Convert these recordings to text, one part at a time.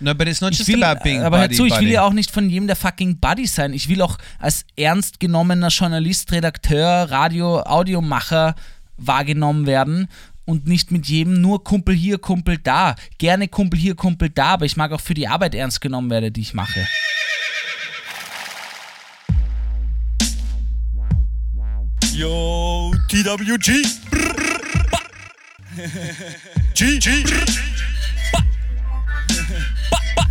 No, but it's not Ich just will, about being aber hör zu, ich will buddy. ja auch nicht von jedem der fucking Buddy sein. Ich will auch als ernst genommener Journalist, Redakteur, Radio, Audiomacher wahrgenommen werden und nicht mit jedem nur Kumpel hier, Kumpel da. Gerne Kumpel hier, Kumpel da, aber ich mag auch für die Arbeit ernst genommen werden, die ich mache. Yo, TWG. G, G.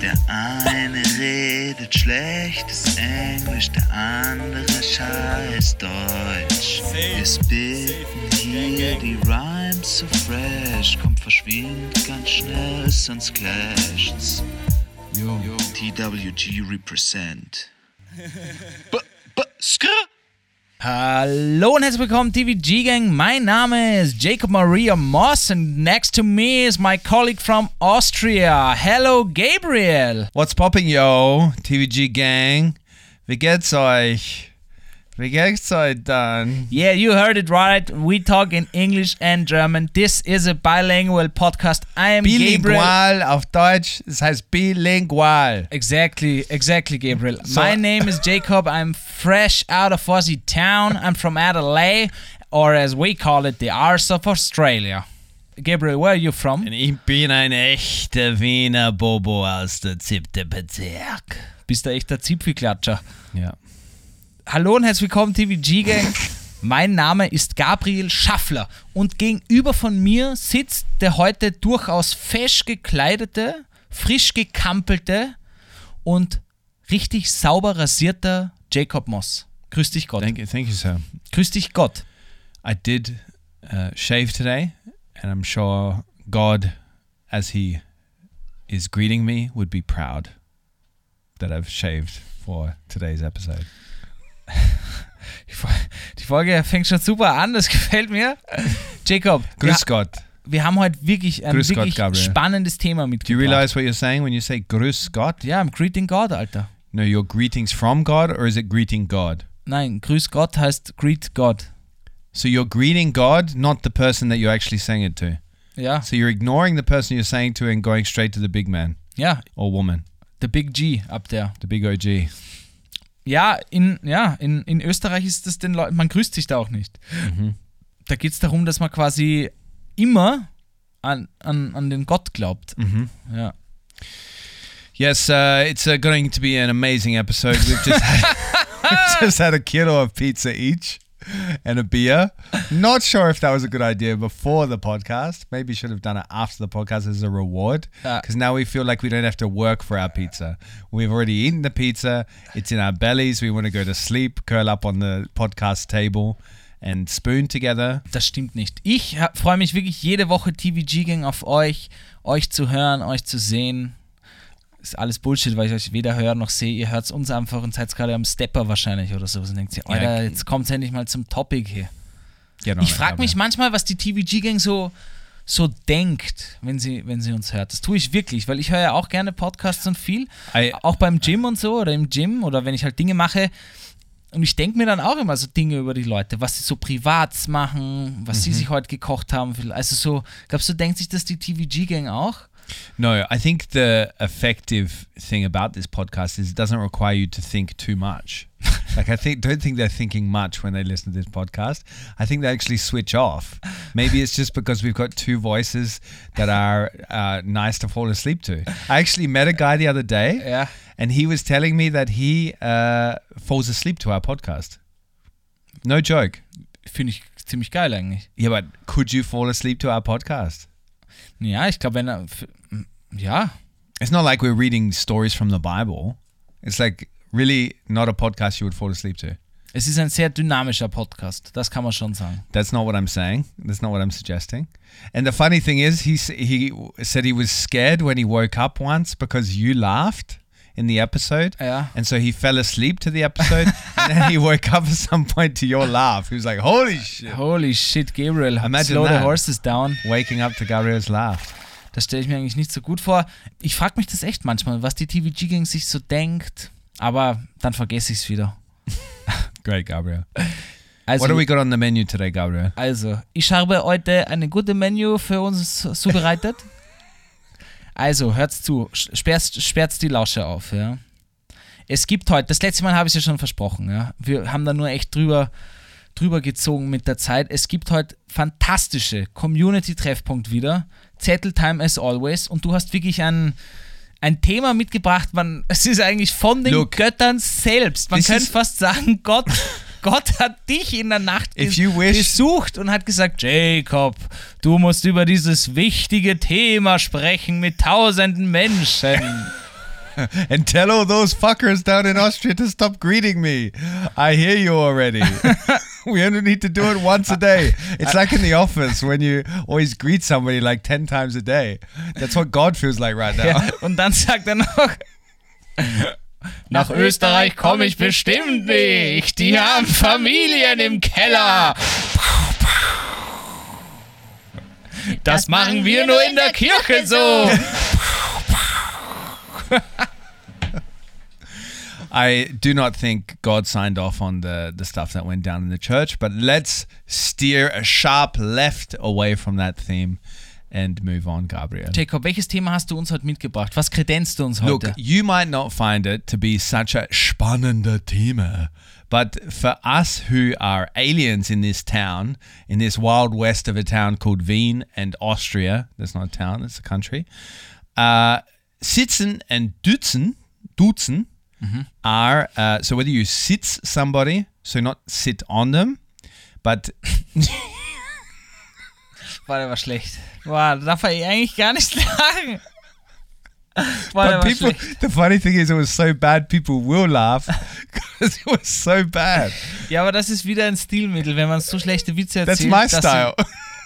Der eine redet schlechtes Englisch, der andere scheiß Deutsch. Wir spitten hier die Rhymes so fresh, kommt verschwindet ganz schnell, sonst clasht's. Yo, TWG represent. B -b skr Hallo und herzlich willkommen, TVG Gang. Mein Name ist Jacob Maria Moss and next to me is my colleague from Austria. Hello, Gabriel. What's popping, yo? TVG Gang. Wie geht's euch? Wie geht's euch dann? Yeah, you heard it right. We talk in English and German. This is a bilingual podcast. I am Gabriel. Bilingual auf Deutsch, das heißt bilingual. Exactly, exactly, Gabriel. So- My name is Jacob. I'm fresh out of Aussie town. I'm from Adelaide, or as we call it, the arse of Australia. Gabriel, where are you from? Und ich bin ein echter Wiener Bobo aus der siebten Bezirk. Bist du echt der Zipfelklatscher? Ja. Hallo und herzlich willkommen, TVG Gang. Mein Name ist Gabriel Schaffler und gegenüber von mir sitzt der heute durchaus fesch gekleidete, frisch gekampelte und richtig sauber rasierter Jacob Moss. Grüß dich Gott. Thank you, thank you, sir. Grüß dich Gott. I did uh, shave today, and I'm sure God, as He is greeting me, would be proud that I've shaved for today's episode. Die Fol- Die Folge fängt schon super an, das gefällt mir. Jacob, Grüß Gott. wir haben heute wirklich ein Grüß Gott, wirklich Gabriel. spannendes Thema Do you mitgebracht. realize what you're saying when you say Grüß Gott? Ja, I'm greeting God, Alter. No, your greetings from God, or is it greeting God? Nein, Grüß Gott heißt Greet God. So you're greeting God, not the person that you're actually saying it to. Ja, So you're ignoring the person you're saying to and going straight to the big man ja, or woman, the Big G ab der. the big OG. Ja, in, ja, in, in Österreich ist das den Leuten, man grüßt sich da auch nicht. Da geht es darum, dass man quasi immer an, an, an den Gott glaubt. Ja. Yes, uh, it's uh, going to be an amazing episode. We've just had, we've just had a kilo of pizza each and a beer. Not sure if that was a good idea before the podcast. Maybe should have done it after the podcast as a reward ah. because now we feel like we don't have to work for our pizza. We've already eaten the pizza. It's in our bellies. We want to go to sleep, curl up on the podcast table and spoon together. Das stimmt nicht. Ich freue mich wirklich jede Woche TVG Gang auf euch, euch zu hören, euch zu sehen. Ist alles Bullshit, weil ich euch weder höre noch sehe. Ihr hört uns einfach und seid gerade am Stepper wahrscheinlich oder sowas und denkt ihr, Alter, jetzt kommt endlich mal zum Topic hier. On Ich frage mich manchmal, was die TVG Gang so, so denkt, wenn sie, wenn sie uns hört. Das tue ich wirklich, weil ich höre ja auch gerne Podcasts und viel. I- auch beim Gym und so oder im Gym oder wenn ich halt Dinge mache. Und ich denke mir dann auch immer so Dinge über die Leute, was sie so privat machen, was Mhm. sie sich heute gekocht haben. Also so, glaubst du, denkt sich das die TVG Gang auch? No, I think the effective thing about this podcast is it doesn't require you to think too much. like I think don't think they're thinking much when they listen to this podcast. I think they actually switch off. Maybe it's just because we've got two voices that are uh, nice to fall asleep to. I actually met a guy the other day, Ja. and he was telling me that he uh, falls asleep to our podcast. No joke. Finde ich ziemlich geil eigentlich. Yeah, but could you fall asleep to our podcast? Ja, ich glaube, wenn er. f- Ja, It's not like we're reading stories from the Bible. It's like really not a podcast you would fall asleep to. Es ist ein sehr dynamischer Podcast, das kann man schon sagen. That's not what I'm saying. That's not what I'm suggesting. And the funny thing is, he he said he was scared when he woke up once because you laughed in the episode. Ja. And so he fell asleep to the episode, and then he woke up at some point to your laugh. He was like, "Holy shit!" Holy shit, Gabriel, Imagine slow the that. horses down. Waking up to Gabriel's laugh. Das stelle ich mir eigentlich nicht so gut vor. Ich frage mich das echt manchmal, was die TVG-Gang sich so denkt, aber dann vergesse ich es wieder. Great, Gabriel. Also, What do we got on the menu today, Gabriel? also, ich habe heute eine gute Menü für uns zubereitet. Also, hört's zu, sperrt, sperrt die Lausche auf, ja. Es gibt heute, das letzte Mal habe ich es ja schon versprochen, ja. Wir haben da nur echt drüber, drüber gezogen mit der Zeit. Es gibt heute fantastische Community-Treffpunkt wieder. Zetteltime as always. Und du hast wirklich ein, ein Thema mitgebracht, man, es ist eigentlich von den Look, Göttern selbst. Man könnte fast sagen, Gott, Gott hat dich in der Nacht If ges- you wish- besucht und hat gesagt, Jacob, du musst über dieses wichtige Thema sprechen mit tausenden Menschen. And tell all those fuckers down in Austria to stop greeting me. I hear you already. we only need to do it once a day. It's like in the office when you always greet somebody like 10 times a day. That's what God feels like right now. Ja, und dann sagt er noch, nach Österreich komme ich bestimmt nicht. Die haben Familien im Keller. Das machen wir nur in der Kirche so. I do not think God signed off on the, the stuff that went down in the church, but let's steer a sharp left away from that theme and move on, Gabriel. Jacob, welches Thema hast du uns heute mitgebracht? Was kredenzt du uns Look, you might not find it to be such a spannender Thema, but for us who are aliens in this town, in this wild west of a town called Wien and Austria, that's not a town, it's a country, uh, sitzen and dutzen, dutzen are, uh, so whether you sits somebody, so not sit on them, but War der war schlecht. Boah, da darf er eigentlich gar nicht lachen. Boah, der but war people, schlecht. the funny thing is, it was so bad, people will laugh because it was so bad. Ja, aber das ist wieder ein Stilmittel, wenn man so schlechte Witze That's erzählt. my dass sie- style.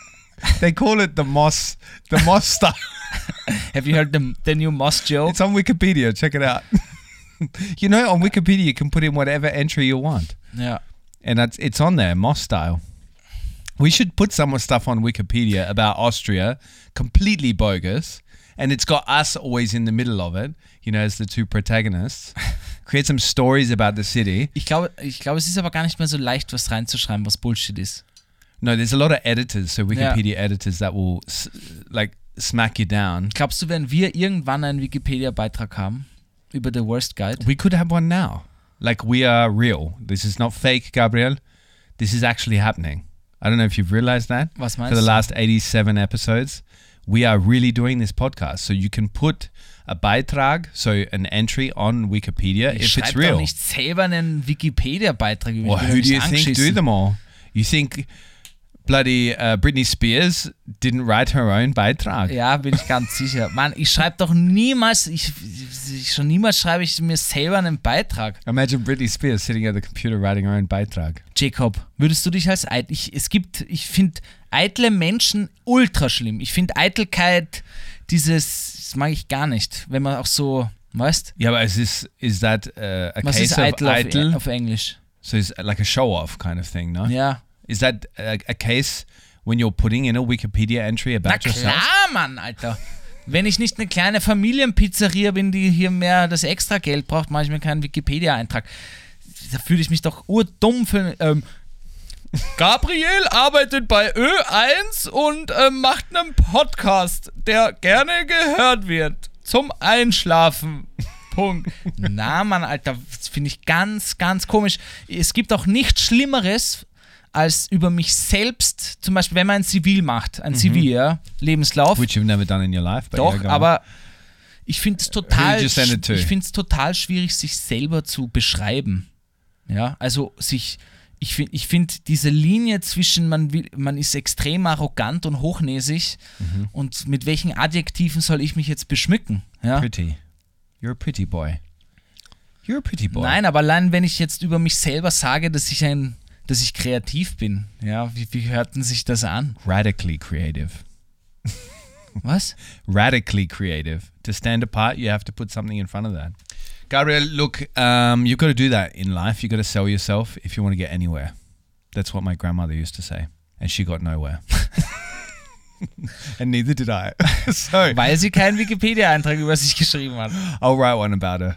they call it the Moss, the Moss style. Have you heard the, the new Moss joke? It's on Wikipedia. Check it out. you know, on Wikipedia, you can put in whatever entry you want, Ja. and that's it's on there, Moss style. We should put some more stuff on Wikipedia about Austria, completely bogus, and it's got us always in the middle of it. You know, as the two protagonists. Create some stories about the city. Ich glaube, ich glaube, es ist aber gar nicht mehr so leicht, was reinzuschreiben, was Bullshit ist. No, there's a lot of editors, so Wikipedia editors that will like smack you down. Glaubst du, wenn wir irgendwann einen Wikipedia-Beitrag haben über The Worst Guide? We could have one now. Like we are real. This is not fake, Gabriel. This is actually happening. I don't know if you've realized that. Was For the last 87 episodes, we are really doing this podcast. So you can put a Beitrag, so an entry on Wikipedia Ich if it's real. Ich schreibe doch nicht selber einen Wikipedia-Beitrag über Well, who do you think do them all? You think bloody uh, Britney Spears didn't write her own Beitrag? Ja, bin ich ganz sicher. Mann, ich schreibe doch niemals, ich, ich, schon niemals schreibe ich mir selber einen Beitrag. Imagine Britney Spears sitting at the computer writing her own Beitrag. Jacob, würdest du dich als eitel, ich, es gibt, ich finde eitle Menschen ultra schlimm. Ich finde Eitelkeit, dieses, das mag ich gar nicht, wenn man auch so, weißt, Yeah, but is this is that uh, a was case ist of eitel auf, idle? auf Englisch? So it's like a show off kind of thing, no? Ja. Is that a, a case when you're putting in a Wikipedia entry about Na yourself? klar, Mann, Alter. Wenn ich nicht eine kleine Familienpizzeria bin, die hier mehr das extra Geld braucht, mache ich mir keinen Wikipedia-Eintrag. Da fühle ich mich doch urdumm für. Ähm, Gabriel arbeitet bei Ö1 und ähm, macht einen Podcast, der gerne gehört wird. Zum Einschlafen. Punkt. Na, Mann, Alter, das finde ich ganz, ganz komisch. Es gibt auch nichts Schlimmeres, als über mich selbst, zum Beispiel, wenn man ein Zivil macht, ein Zivil, ja, Lebenslauf. Which you've never done in your life, but Doch, yeah, aber ich finde es total, ich total schwierig, sich selber zu beschreiben. Ja, also sich, ich finde, ich find diese Linie zwischen man will, man ist extrem arrogant und hochnäsig Mhm. und mit welchen Adjektiven soll ich mich jetzt beschmücken? Ja, pretty. You're a pretty boy. You're a pretty boy. Nein, aber allein wenn ich jetzt über mich selber sage, dass ich ein, dass ich kreativ bin, ja, wie, wie hört denn sich das an? Radically creative. Was? radically creative. To stand apart, you have to put something in front of that. Gabriel, look, um, you've got to do that in life. You've got to sell yourself if you want to get anywhere. That's what my grandmother used to say. And she got nowhere. and neither did I. so Weil sie keinen Wikipedia-Eintrag über sich geschrieben hat. I'll write one about her.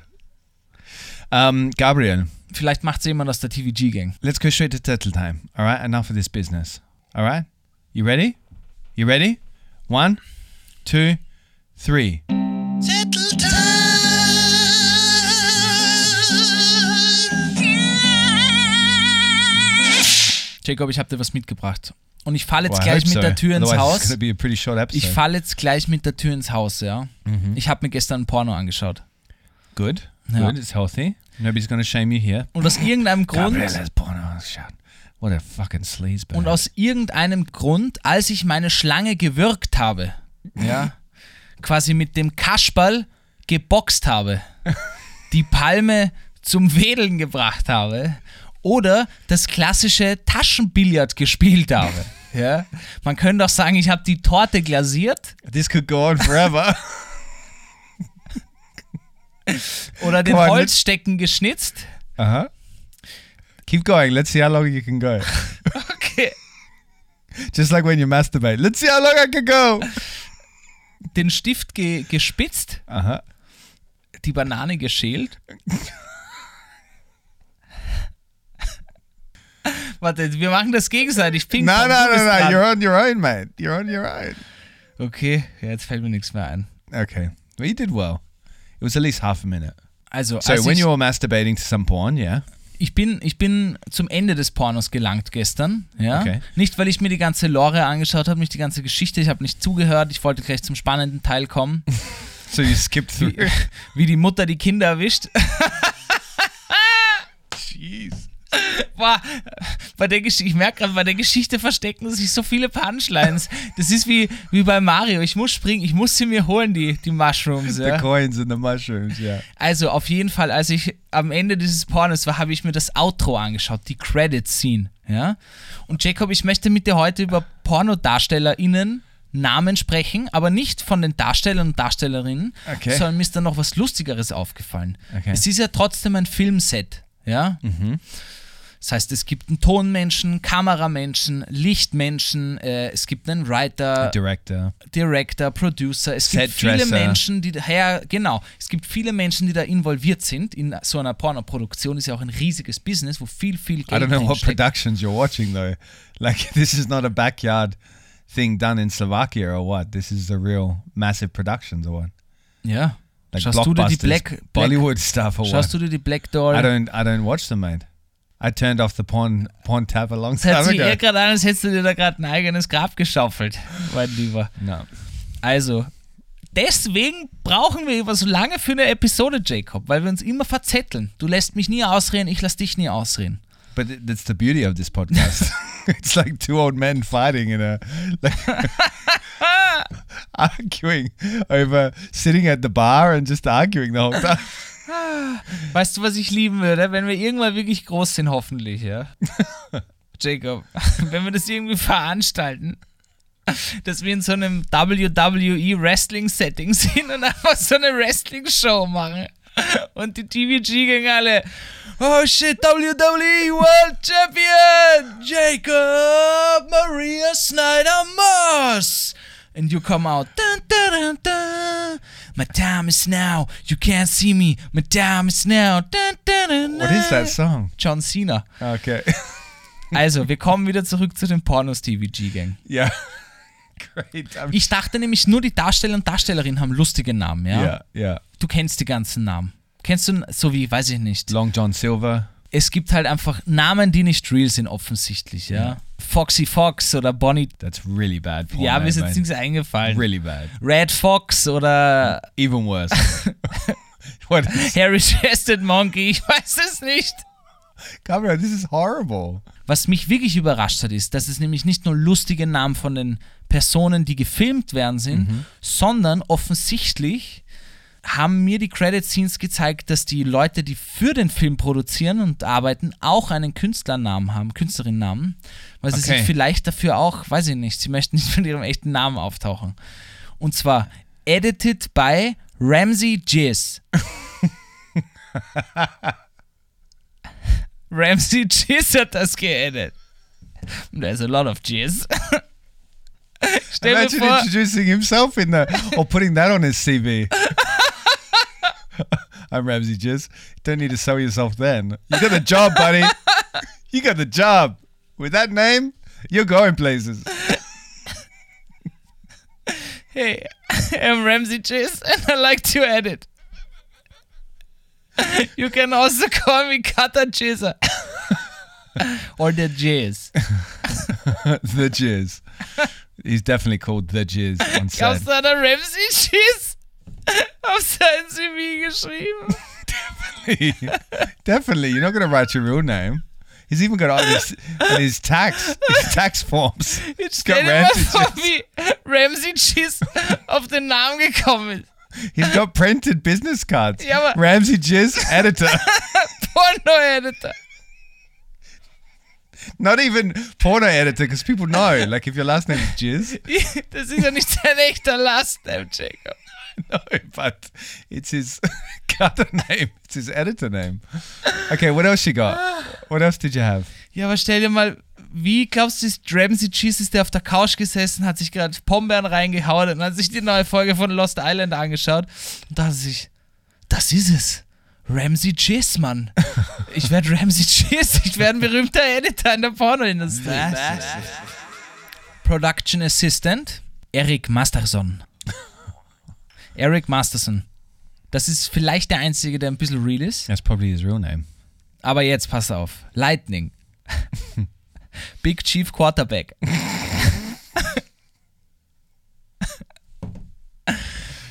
Um, Gabriel, Vielleicht macht sie jemand aus der TVG-Gang. let's go straight to turtle time. All right, enough of this business. All right, you ready? You ready? One, two, three. Jacob, ich habe dir was mitgebracht. Und ich falle jetzt Well, gleich mit so. der Tür ins Otherwise, Haus. Ich falle jetzt gleich mit der Tür ins Haus, ja. Mhm. Ich habe mir gestern ein Porno angeschaut. Good. Ja. Good. It's healthy. Nobody's to shame you here. Und aus irgendeinem Grund. What a fucking sleazebag. und aus irgendeinem Grund, als ich meine Schlange gewürgt habe, ja, quasi mit dem Kasperl geboxt habe, die Palme zum Wedeln gebracht habe oder das klassische Taschenbillard gespielt habe. Ja? Man könnte auch sagen, ich habe die Torte glasiert this could go on forever. oder den on, Holzstecken geschnitzt. huh. Keep going. Let's see how long you can go. Okay. Just like when you masturbate. Let's see how long I can go. Den Stift ge gespitzt, huh. die Banane geschält. Warte, wir machen das gegenseitig. Ping no, bist no. dran. You're on your own, mate. You're on your own. Okay, ja, jetzt fällt mir nichts mehr ein. Okay. Well, you did well. It was at least half a minute. Also, So als when you were masturbating to some porn, yeah. ich, bin, ich bin zum Ende des Pornos gelangt gestern. Ja? Okay. Nicht, weil ich mir die ganze Lore angeschaut habe, nicht die ganze Geschichte. Ich habe nicht zugehört. Ich wollte gleich zum spannenden Teil kommen. So you skipped through. Wie, wie die Mutter die Kinder erwischt. Jeez. Boah, bei der Gesch ich merke gerade, bei der Geschichte verstecken sich so viele Punchlines. Das ist wie, wie bei Mario. Ich muss springen, ich muss sie mir holen, die, die Mushrooms. The Ja. coins and the mushrooms, yeah. Also auf jeden Fall, als ich am Ende dieses Pornos war, habe ich mir das Outro angeschaut, die Credit-Scene. Ja? Und Jacob, ich möchte mit dir heute über PornodarstellerInnen Namen sprechen, aber nicht von den Darstellern und Darstellerinnen, Okay. sondern mir ist da noch was Lustigeres aufgefallen. Okay. Es ist ja trotzdem ein Filmset. Ja? Mhm. Das heißt, es gibt einen Tonmenschen, Kameramenschen, Lichtmenschen, äh, es gibt einen Writer, Director. Director, Producer. Es gibt Setdresser. viele Menschen, die daher, genau, es gibt viele Menschen, die da involviert sind. In so einer Pornoproduktion ist ja auch ein riesiges Business, wo viel, viel Geld I don't know what drinsteckt. productions you're watching though. Like this is not a backyard thing done in Slovakia or what? This is the real massive productions or what? Ja. Like Schaust du dir die Black, Black Bollywood stuff or Schaust what? du dir die Black I Door? don't I don't watch them, mate. I turned off the porn porn tab a long Es hört time sich eher gerade an, als hättest du dir da gerade ein eigenes Grab geschaufelt, mein Lieber. No. Also, deswegen brauchen wir über so lange für eine Episode, Jacob, weil wir uns immer verzetteln. Du lässt mich nie ausreden, ich lass dich nie ausreden. But that's the beauty of this podcast. it's like two old men fighting in a like arguing over sitting at the bar and just arguing the whole time. Weißt du, was ich lieben würde, wenn wir irgendwann wirklich groß sind, hoffentlich, ja? Jacob, wenn wir das irgendwie veranstalten, dass wir in so einem WWE Wrestling Setting sind und einfach so eine Wrestling Show machen. Und die TVG gegen alle. Oh shit, WWE World Champion! Jacob Maria Snyder Moss! And you come out. Dun, dun, dun, dun. My time is now. You can't see me. My time is now. Dun, dun, dun, What is that song? John Cena. Okay. Also, wir kommen wieder zurück zu den Pornos TVG Gang. yeah. Great. I'm Ich dachte nämlich, nur die Darsteller und Darstellerinnen haben lustige Namen, ja? yeah, yeah. Du kennst die ganzen Namen. Kennst du, so wie, weiß ich nicht. Long John Silver. Es gibt halt einfach Namen, die nicht real sind, offensichtlich, ja? Foxy Fox oder Bonnie. That's really bad. Porn, ja, mir ist jetzt nichts eingefallen. Really bad. Red Fox oder Even worse. what? Harry Chested Monkey, ich weiß es nicht. Gabriel, this is horrible. Was mich wirklich überrascht hat, ist, dass es nämlich nicht nur lustige Namen von den Personen, die gefilmt werden, sind, sondern offensichtlich haben mir die Credit Scenes gezeigt, dass die Leute, die für den Film produzieren und arbeiten, auch einen Künstlernamen haben, Künstlerinnennamen, weil sie Okay. sich vielleicht dafür auch, weiß ich nicht, sie möchten nicht mit ihrem echten Namen auftauchen. Und zwar edited by Ramsey Jizz. Ramsey Jizz hat das geedit. There's a lot of Jizz. Stell Imagine vor, introducing himself in there or putting that on his CV. I'm Ramsey Jizz. Don't need to sell yourself then. You got the job, buddy. you got the job. With that name, you're going places. Hey, I'm Ramsey Jizz and I like to edit. You can also call me Cutter Jizzer. or the Jizz. the Jizz. He's definitely called the Jizz on set. Glaubst du, hat Ramsey Jizz auf sein CV geschrieben? definitely. You're not going to write your real name. He's even got all his, his tax his tax forms. Jetzt got stell dir mal Ramsey vor, wie Ramsey Jizz auf den Namen gekommen ist. He's got printed business cards. Yeah, but- Ramsey Jizz, editor. Porno-Editor. Not even porno editor, because people know. Like if your last name is Jizz, Das ist ja nicht sein echter Last Name, Jacob. no, but it's his cutter name. It's his editor name. Okay, what else you got? What else did you have? Ja, aber stell dir mal, wie glaubst du, ist Ramsey Cheese ist der auf der Couch gesessen, hat sich gerade Pombeeren reingehauen und hat sich die neue Folge von Lost Island angeschaut und dachte sich, das ist es. Ramsey Cheese, Mann. Ich werde Ramsey Cheese, ich werde ein berühmter Editor in der Pornoindustrie. Production Assistant, Eric Masterson. Eric Masterson. Das ist vielleicht der einzige, der ein bisschen real ist. That's probably his real name. Aber jetzt pass auf. Lightning. Big Chief Quarterback.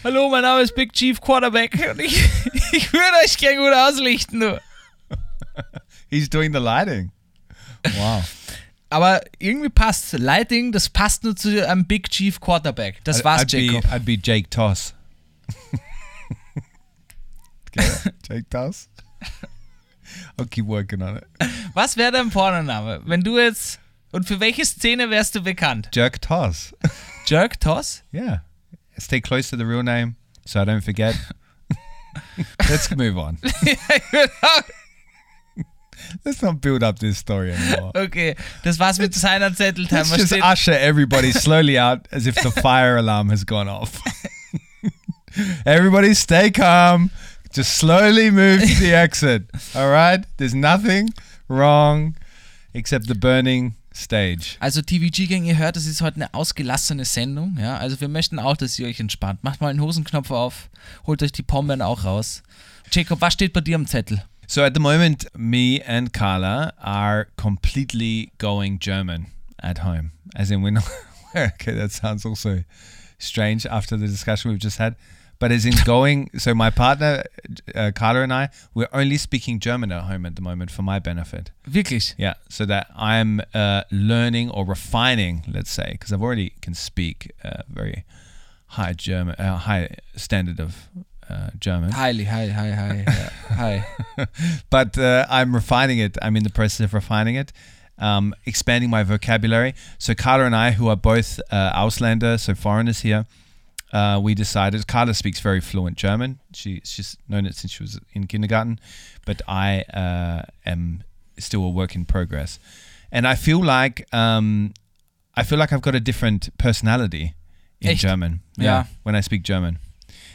Hallo, mein Name ist Big Chief Quarterback und ich, ich würde euch gern gut auslichten, du. He's doing the lighting. Wow. Aber irgendwie passt Lighting, das passt nur zu einem Big Chief Quarterback. Das war's, I'd be, Jacob. I'd be Jake Toss. Jake Toss? I'll keep working on it. Was wäre dein Pornoname? Wenn du jetzt. Und für welche Szene wärst du bekannt? Jerk Toss. Jerk Toss? Yeah. Stay close to the real name so I don't forget. Let's move on. Let's not build up this story anymore. Okay, das war's mit seiner Zetteltime. Let's just usher everybody slowly out as if the fire alarm has gone off. everybody stay calm. Just slowly move to the exit. All right? There's nothing wrong except the burning stage. Also TVG Gang, ihr hört, das ist heute eine ausgelassene Sendung. Ja, also wir möchten auch, dass ihr euch entspannt. Macht mal den Hosenknopf auf, holt euch die Pombeeren auch raus. Jacob, was steht bei dir am Zettel? So at the moment, me and Carla are completely going German at home. As in, we're not. okay, that sounds also strange after the discussion we've just had. But as in going, so my partner, uh, Carla and I, we're only speaking German at home at the moment for my benefit. Wirklich? Yeah, so that I'm uh, learning or refining, let's say, because I've already can speak uh, very high German, uh, high standard of uh, German. Highly, hi, hi, hi. ja, Hi. but uh, I'm refining it. I'm in the process of refining it, um, expanding my vocabulary. So Carla and I, who are both uh, Ausländer, so foreigners here, uh, we decided. Carla speaks very fluent German. She, she's known it since she was in kindergarten, but I uh, am still a work in progress, and I feel like um, I feel like I've got a different personality in Echt? German. Yeah. when I speak German.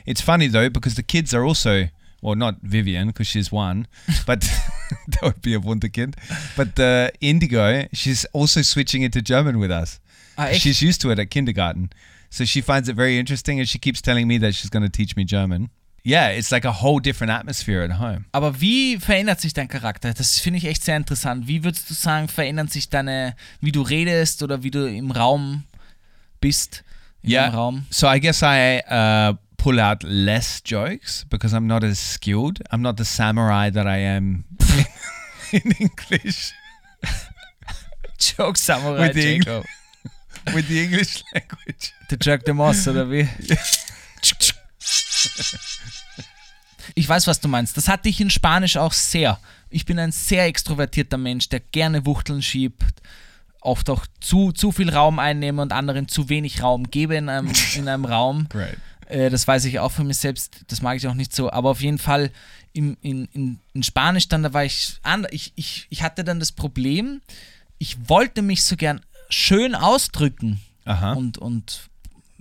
It's funny though because the kids are also well, not Vivian because she's one, but that would be a Wunderkind. But uh, Indigo, she's also switching into German with us. Ah. She's used to it at kindergarten, so she finds it very interesting, and she keeps telling me that she's going to teach me German. Yeah, it's like a whole different atmosphere at home. Aber wie verändert sich dein Charakter? Das finde ich echt sehr interessant. Wie würdest du sagen, verändern sich deine, wie du redest oder wie du im Raum bist? In Yeah. Im Raum? So I guess I uh, pull out less jokes because I'm not as skilled. I'm not the samurai that I am in English Joke Samurai, With the. With the English language. Der Jack de Moss, oder wie? Ich weiß, was du meinst. Das hatte ich in Spanisch auch sehr. Ich bin ein sehr extrovertierter Mensch, der gerne Wuchteln schiebt, oft auch zu, zu viel Raum einnehme und anderen zu wenig Raum gebe in einem, in einem Raum. Great. Äh, das weiß ich auch von mir selbst, das mag ich auch nicht so. Aber auf jeden Fall im, in, in, in Spanisch dann, da war ich, an, ich, ich, ich hatte dann das Problem, ich wollte mich so gern schön ausdrücken Aha. und, und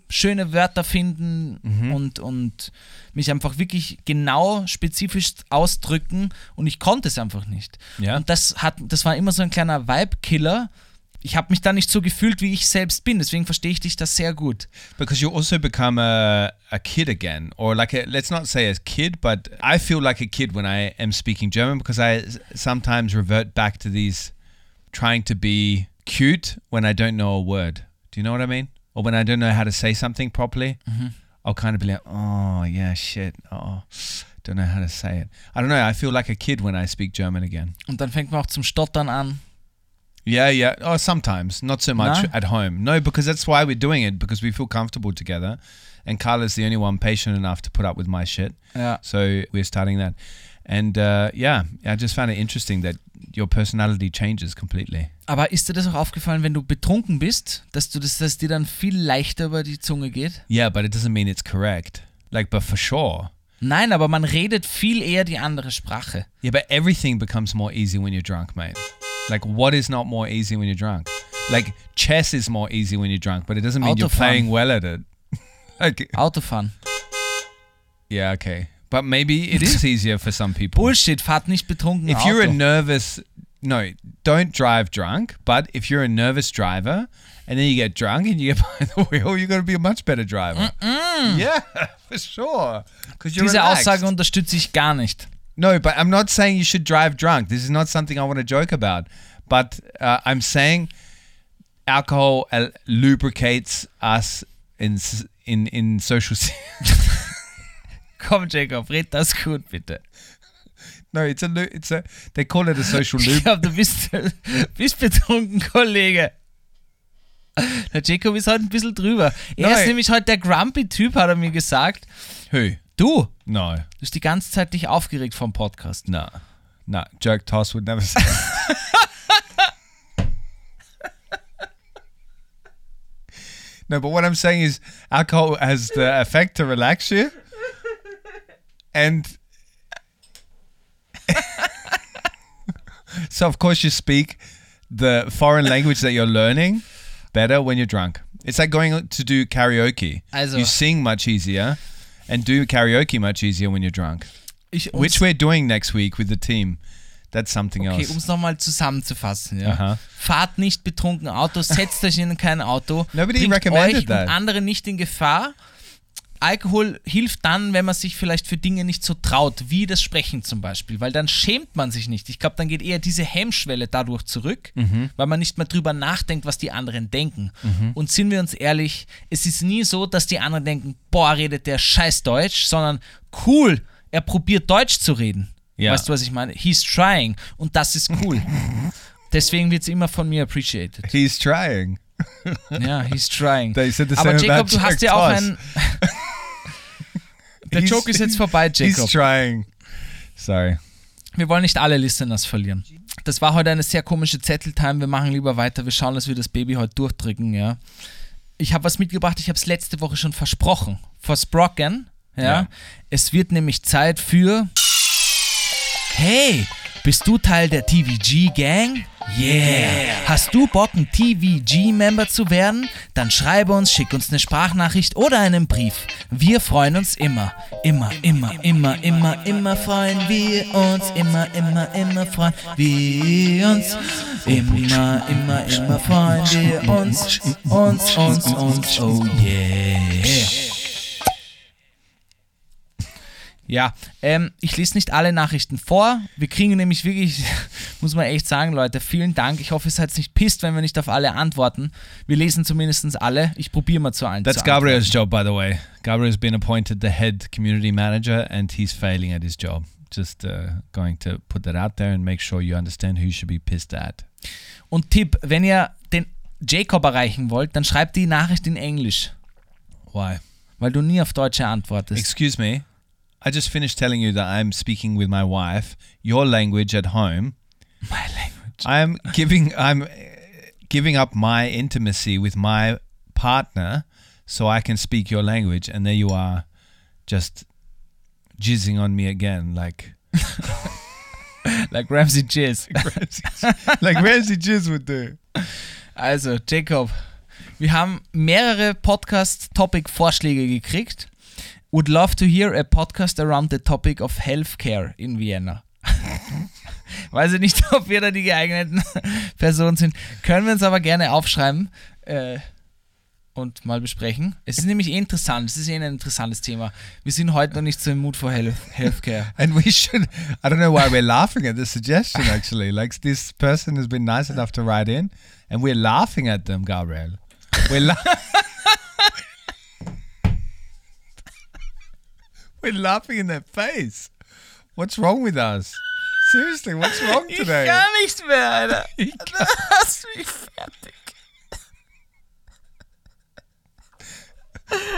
schöne Wörter finden und, und mich einfach wirklich genau spezifisch ausdrücken und ich konnte es einfach nicht. Ja. Und das hat, das war immer so ein kleiner Vibe-Killer. Ich habe mich da nicht so gefühlt, wie ich selbst bin. Deswegen verstehe ich dich das sehr gut. because you also become a, a kid again or like a, let's not say a kid but i feel like a kid when i am speaking german because i sometimes revert back to these trying to be cute when i don't know a word do you know what i mean or when i don't know how to say something properly i'll kind of be like oh yeah shit oh don't know how to say it i don't know i feel like a kid when i speak german again Und dann fängt man auch zum Stottern an. Yeah, yeah. Oh, sometimes, not so much No? at home. No, because that's why we're doing it because we feel comfortable together, and Carla's the only one patient enough to put up with my shit. Yeah. So we're starting that, and uh, yeah, I just found it interesting that your personality changes completely. Aber ist dir das auch aufgefallen, wenn du betrunken bist, dass du das, dass dir dann viel leichter über die Zunge geht? Yeah, but it doesn't mean it's correct. Like, but for sure. Nein, aber man redet viel eher die andere Sprache. Yeah, but everything becomes more easy when you're drunk, mate. Like, what is not more easy when you're drunk? Like, chess is more easy when you're drunk, but it doesn't mean you're Autofahren. playing well at it. like, Autofahren. Yeah, okay. But maybe it is easier for some people. Bullshit, fahrt nicht betrunken if Auto. you're a nervous, no, don't drive drunk. But if you're a nervous driver and then you get drunk and you get behind the wheel, you're going to be a much better driver. Yeah, for sure. Diese relaxed. Aussage unterstütze ich gar nicht. No, but I'm not saying you should drive drunk. This is not something I want to joke about. But uh, I'm saying alcohol uh, lubricates us in in in social. Komm, Jacob, red das gut, bitte. no, it's a lu- it's a they call it a social Ich lube. glaube, du bist, bist betrunken, Kollege. Der Jacob ist heute ein bisschen drüber. Er Nein. ist nämlich heute der grumpy Typ, hat er mir gesagt. Who? Du, No, du bist die ganze Zeit dich aufgeregt vom Podcast. no, no. Jerk toss would never say. no, but what I'm saying is alcohol has the effect to relax you, and so of course you speak the foreign language that you're learning better when you're drunk. It's like going to do karaoke. Also- you sing much easier and do karaoke much easier when you're drunk. Ich, Which we're doing next week with the team. That's something Okay, else. um es nochmal zusammenzufassen. Ja. Aha. Fahrt nicht betrunken Auto, setzt euch in kein Auto. Nobody bringt recommended euch that. und andere nicht in Gefahr. Alkohol hilft dann, wenn man sich vielleicht für Dinge nicht so traut, wie das Sprechen zum Beispiel, weil dann schämt man sich nicht. Ich glaube, dann geht eher diese Hemmschwelle dadurch zurück, Mhm. weil man nicht mehr drüber nachdenkt, was die anderen denken. Und sind wir uns ehrlich, es ist nie so, dass die anderen denken, boah, redet der scheiß Deutsch, sondern cool, er probiert Deutsch zu reden. Ja. Weißt du, was ich meine? He's trying. Und das ist cool. Deswegen wird es immer von mir appreciated. He's trying. Ja, he's trying. Aber Jacob, du hast ja auch ein. Der He's- Joke ist jetzt vorbei, He's Jacob. trying. Sorry. Wir wollen nicht alle Listeners verlieren. Das war heute eine sehr komische Zetteltime. Wir machen lieber weiter. Wir schauen, dass wir das Baby heute durchdrücken, ja. Ich habe was mitgebracht, ich habe es letzte Woche schon versprochen. Versprochen, ja. Ja. Es wird nämlich Zeit für. Hey, bist du Teil der TVG Gang? Yeah! Hast du Bock, ein TVG-Member zu werden? Dann schreibe uns, schick uns eine Sprachnachricht oder einen Brief. Wir freuen uns immer. Immer, immer, immer, immer, immer freuen wir uns. Immer, immer, immer freuen wir uns. Immer, immer, immer freuen wir uns. Uns, uns, uns. Oh yeah. Ja, ähm, ich lese nicht alle Nachrichten vor. Wir kriegen nämlich wirklich, muss man echt sagen, Leute, vielen Dank. Ich hoffe, ihr seid nicht pisst, wenn wir nicht auf alle antworten. Wir lesen zumindest alle. Ich probiere mal zu allen That's zu Gabriel's job, by the way. Gabriel's been appointed the head community manager, and he's failing at his job. Just uh, going to put that out there and make sure you understand who you should be pissed at. Und Tipp, wenn ihr den Jacob erreichen wollt, dann schreibt die Nachricht in Englisch, Why? weil du nie auf Deutsche antwortest. Excuse me. I just finished telling you that I'm speaking with my wife, your language at home. My language. I'm giving I'm giving up my intimacy with my partner so I can speak your language and there you are just jizzing on me again like Like Ramsey Jizz. like Ramsey Jizz would do. Also, Jacob, wir haben mehrere Podcast-Topic-Vorschläge gekriegt. Would love to hear a podcast around the topic of healthcare in Vienna. Weiß ich nicht, ob wir da die geeigneten Personen sind. Können wir uns aber gerne aufschreiben äh, und mal besprechen. Es ist nämlich eh interessant. Es ist eh ein interessantes Thema. Wir sind heute noch nicht so im Mut for Health, Healthcare. And we should I don't know why we're laughing at this suggestion actually. Like this person has been nice enough to write in and we're laughing at them, Gabriel. We're la- We're laughing in their face. What's wrong with us? Seriously, what's wrong today? nicht mehr, Alter. Du hast mich fertig.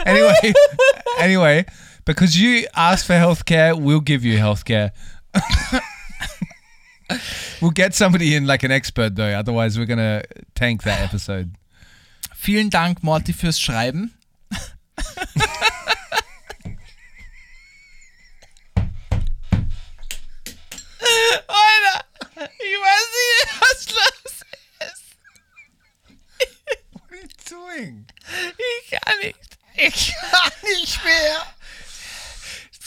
Anyway, anyway, because you asked for healthcare, we'll give you healthcare. we'll get somebody in like an expert though, otherwise we're gonna tank that episode. Vielen Dank, Morty, fürs Schreiben. Kann nicht. Ich kann nicht mehr.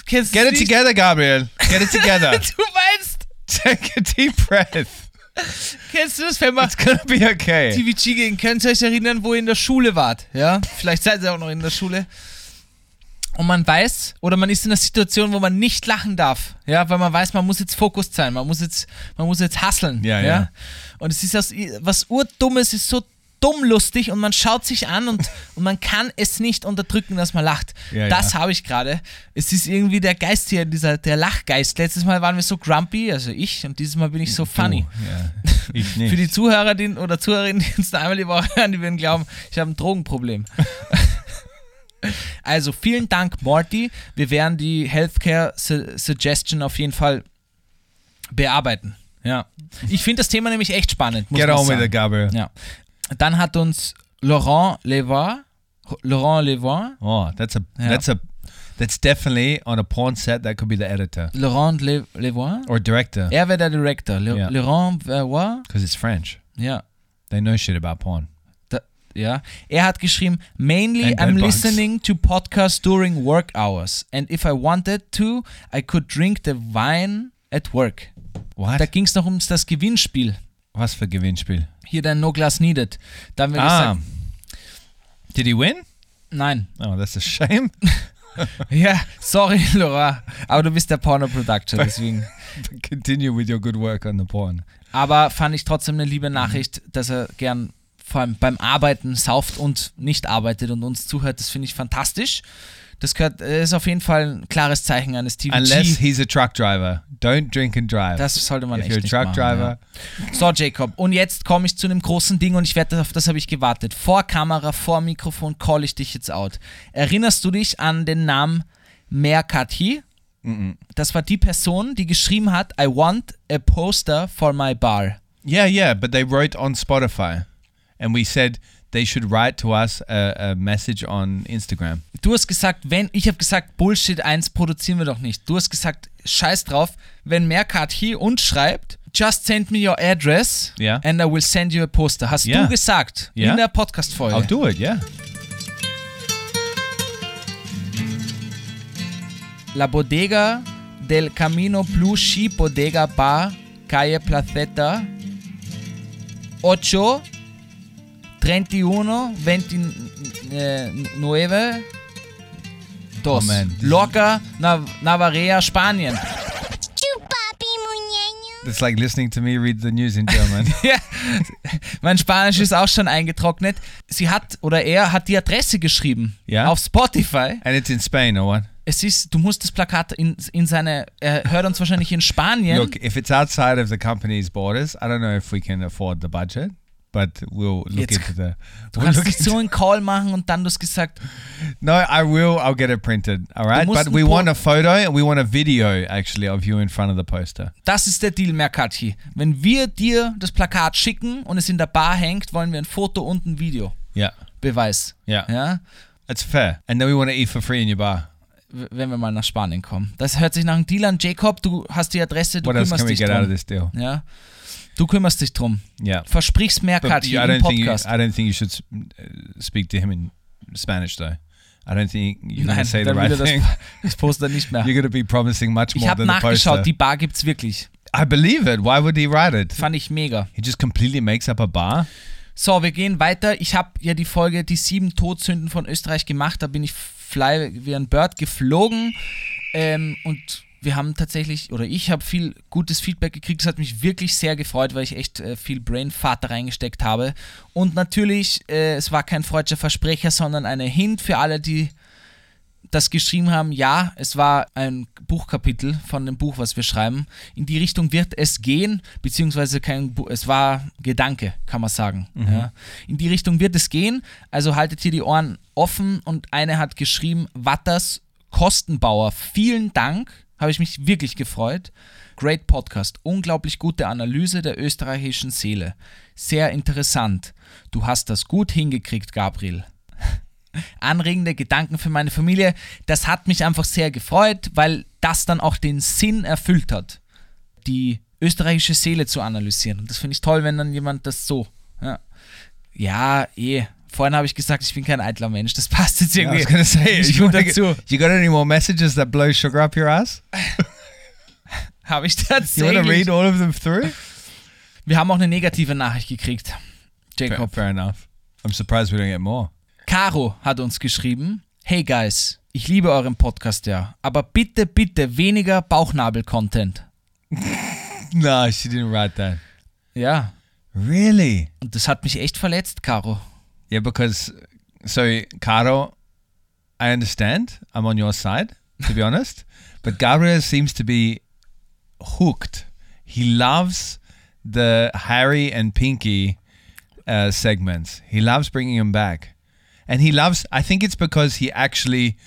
Kennst Get it nicht? together, Gabriel. Get it together. Du meinst, Take a deep breath. kennst du das, wenn man It's gonna be okay. TVG gehen, könnt ihr euch erinnern, wo ihr in der Schule wart, ja? Vielleicht seid ihr auch noch in der Schule. Und man weiß, oder man ist in einer Situation, wo man nicht lachen darf, ja, weil man weiß, man muss jetzt fokussiert sein, man muss jetzt, man muss jetzt hasseln, Ja, ja. ja. Und es ist aus, was urdummes, ist so dumm lustig und man schaut sich an und, und man kann es nicht unterdrücken, dass man lacht. Ja, das ja. habe ich gerade. Es ist irgendwie der Geist hier, dieser, der Lachgeist. Letztes Mal waren wir so grumpy, also ich, und dieses Mal bin ich so funny. Oh, ja. Ich nicht. Für die Zuhörer die, oder Zuhörerinnen, die uns da einmal die Woche hören, die würden glauben, ich habe ein Drogenproblem. also vielen Dank, Morty. Wir werden die Healthcare Su Suggestion auf jeden Fall bearbeiten. Ja. Ich finde das Thema nämlich echt spannend. Muss Get on with it, Gabriel. Ja. Dann hat uns Laurent Levois, Laurent Levois, Oh, that's a Yeah. that's a that's definitely on a porn set. That could be the editor Laurent Le, Levois, or director er wäre der Director. Le, Ja. Laurent Levois, because it's French. ja. They know shit about porn. Da, ja, er hat geschrieben, mainly And I'm listening to podcasts during work hours and if I wanted to, I could drink the wine at work. What? Da ging es noch um das Gewinnspiel. Was für Gewinnspiel? Hier dein No Glass Needed. Da haben wir Ah. gesagt, Did he win? nein. Oh, that's a shame. Ja, sorry, Laura, aber du bist der Porno Production, deswegen. Continue with your good work on the porn. Aber fand ich trotzdem eine liebe Nachricht, dass er gern vor allem beim Arbeiten sauft und nicht arbeitet und uns zuhört. Das finde ich fantastisch. Das gehört, äh, ist auf jeden Fall ein klares Zeichen eines TVG. Unless he's a truck driver. Don't drink and drive. das sollte man if echt you're a nicht truck machen, driver, Ja. So, Jacob, und jetzt komme ich zu einem großen Ding und ich werde auf das habe ich gewartet. Vor Kamera, vor Mikrofon call ich dich jetzt out. Erinnerst du dich an den Namen Merkati? Das war die Person, die geschrieben hat, I want a poster for my bar. yeah, yeah, but they wrote on Spotify, and we said they should write to us a, a message on Instagram. Du hast gesagt, wenn, ich habe gesagt, Bullshit 1 produzieren wir doch nicht. Du hast gesagt, scheiß drauf, wenn Merkat hier uns schreibt, just send me your address Ja. and I will send you a poster. Hast Ja. du gesagt Ja. in der Podcast-Folge. I'll do it. Yeah. La Bodega del Camino Blue Sheep Bodega Bar, Calle Placeta, 8, 31, 29, dos. Oh, man. Lorca, Nav Navarrea, Spanien. It's like listening to me read the news in German. Ja, mein Spanisch ist auch schon eingetrocknet. Sie hat oder er hat die Adresse geschrieben Ja. auf Spotify. and it's in Spain or what? Es ist, du musst das Plakat in, in seine, er hört uns wahrscheinlich in Spanien. Look, if it's outside of the company's borders, I don't know if we can afford the budget, but we'll look Jetzt- into the. Du we'll kannst nicht so einen Call machen und dann du hast gesagt, No, I will. I'll get it printed. All right, but ein we want a photo and we want a video actually of you in front of the poster. das ist der Deal, Merkatchi. Wenn wir dir das Plakat schicken und es in der Bar hängt, wollen wir ein Foto und ein Video. Yeah, Beweis. yeah, Ja? that's fair. And then we want to eat for free in your bar. Wenn wir mal nach Spanien kommen. Das hört sich nach einem Deal an. Jacob, du hast die Adresse, du What else kümmerst can we dich get out of drum. this deal? Ja? Du kümmerst dich drum. Yeah, Versprichst you- I im don't think you, Podcast. I don't think you should uh, speak to him in Spanish though. I don't think you're Nein, say the right er thing. das, das Poster nicht mehr. You're to be promising much Ich more habe than the poster. nachgeschaut, die Bar gibt's wirklich. I believe it. Why would he write it? Fand ich mega. He just completely makes up a bar. So, wir gehen weiter. Ich habe ja die Folge Die sieben Todsünden von Österreich gemacht. Da bin ich fly wie ein Bird geflogen. Ähm, und wir haben tatsächlich, oder ich habe viel gutes Feedback gekriegt. Das hat mich wirklich sehr gefreut, weil ich echt äh, viel Brainfart da reingesteckt habe. Und natürlich, äh, es war kein freudscher Versprecher, sondern eine Hint für alle, die das geschrieben haben, ja, es war ein Buchkapitel von dem Buch, was wir schreiben. In die Richtung wird es gehen, beziehungsweise kein Bu es war Gedanke, kann man sagen. Ja. In die Richtung wird es gehen, also haltet hier die Ohren offen und eine hat geschrieben, Watters Kostenbauer, vielen Dank, habe ich mich wirklich gefreut. Great Podcast, unglaublich gute Analyse der österreichischen Seele. Sehr interessant. Du hast das gut hingekriegt, Gabriel anregende Gedanken für meine Familie. Das hat mich einfach sehr gefreut, weil das dann auch den Sinn erfüllt hat, die österreichische Seele zu analysieren. Und das finde ich toll, wenn dann jemand das so. Ja, ja eh. Vorhin habe ich gesagt, ich bin kein eitler Mensch. Das passt jetzt I irgendwie. was going to say, nicht you, get- dazu. you got any more messages that blow sugar up your ass? Habe ich You want to tatsächlich. read all of them through? Wir haben auch eine negative Nachricht gekriegt. Fair, Jacob. fair enough. I'm surprised we don't get more. Caro hat uns geschrieben: Hey guys, ich liebe euren Podcast ja, aber bitte, bitte weniger Bauchnabel-Content. No, she didn't write that. Ja, Really? und das hat mich echt verletzt, Caro. Yeah, because so Caro, I understand. I'm on your side, to be honest. But Gabriel seems to be hooked. He loves the Harry and Pinky uh, segments. He loves bringing them back, and he loves. I think it's because he actually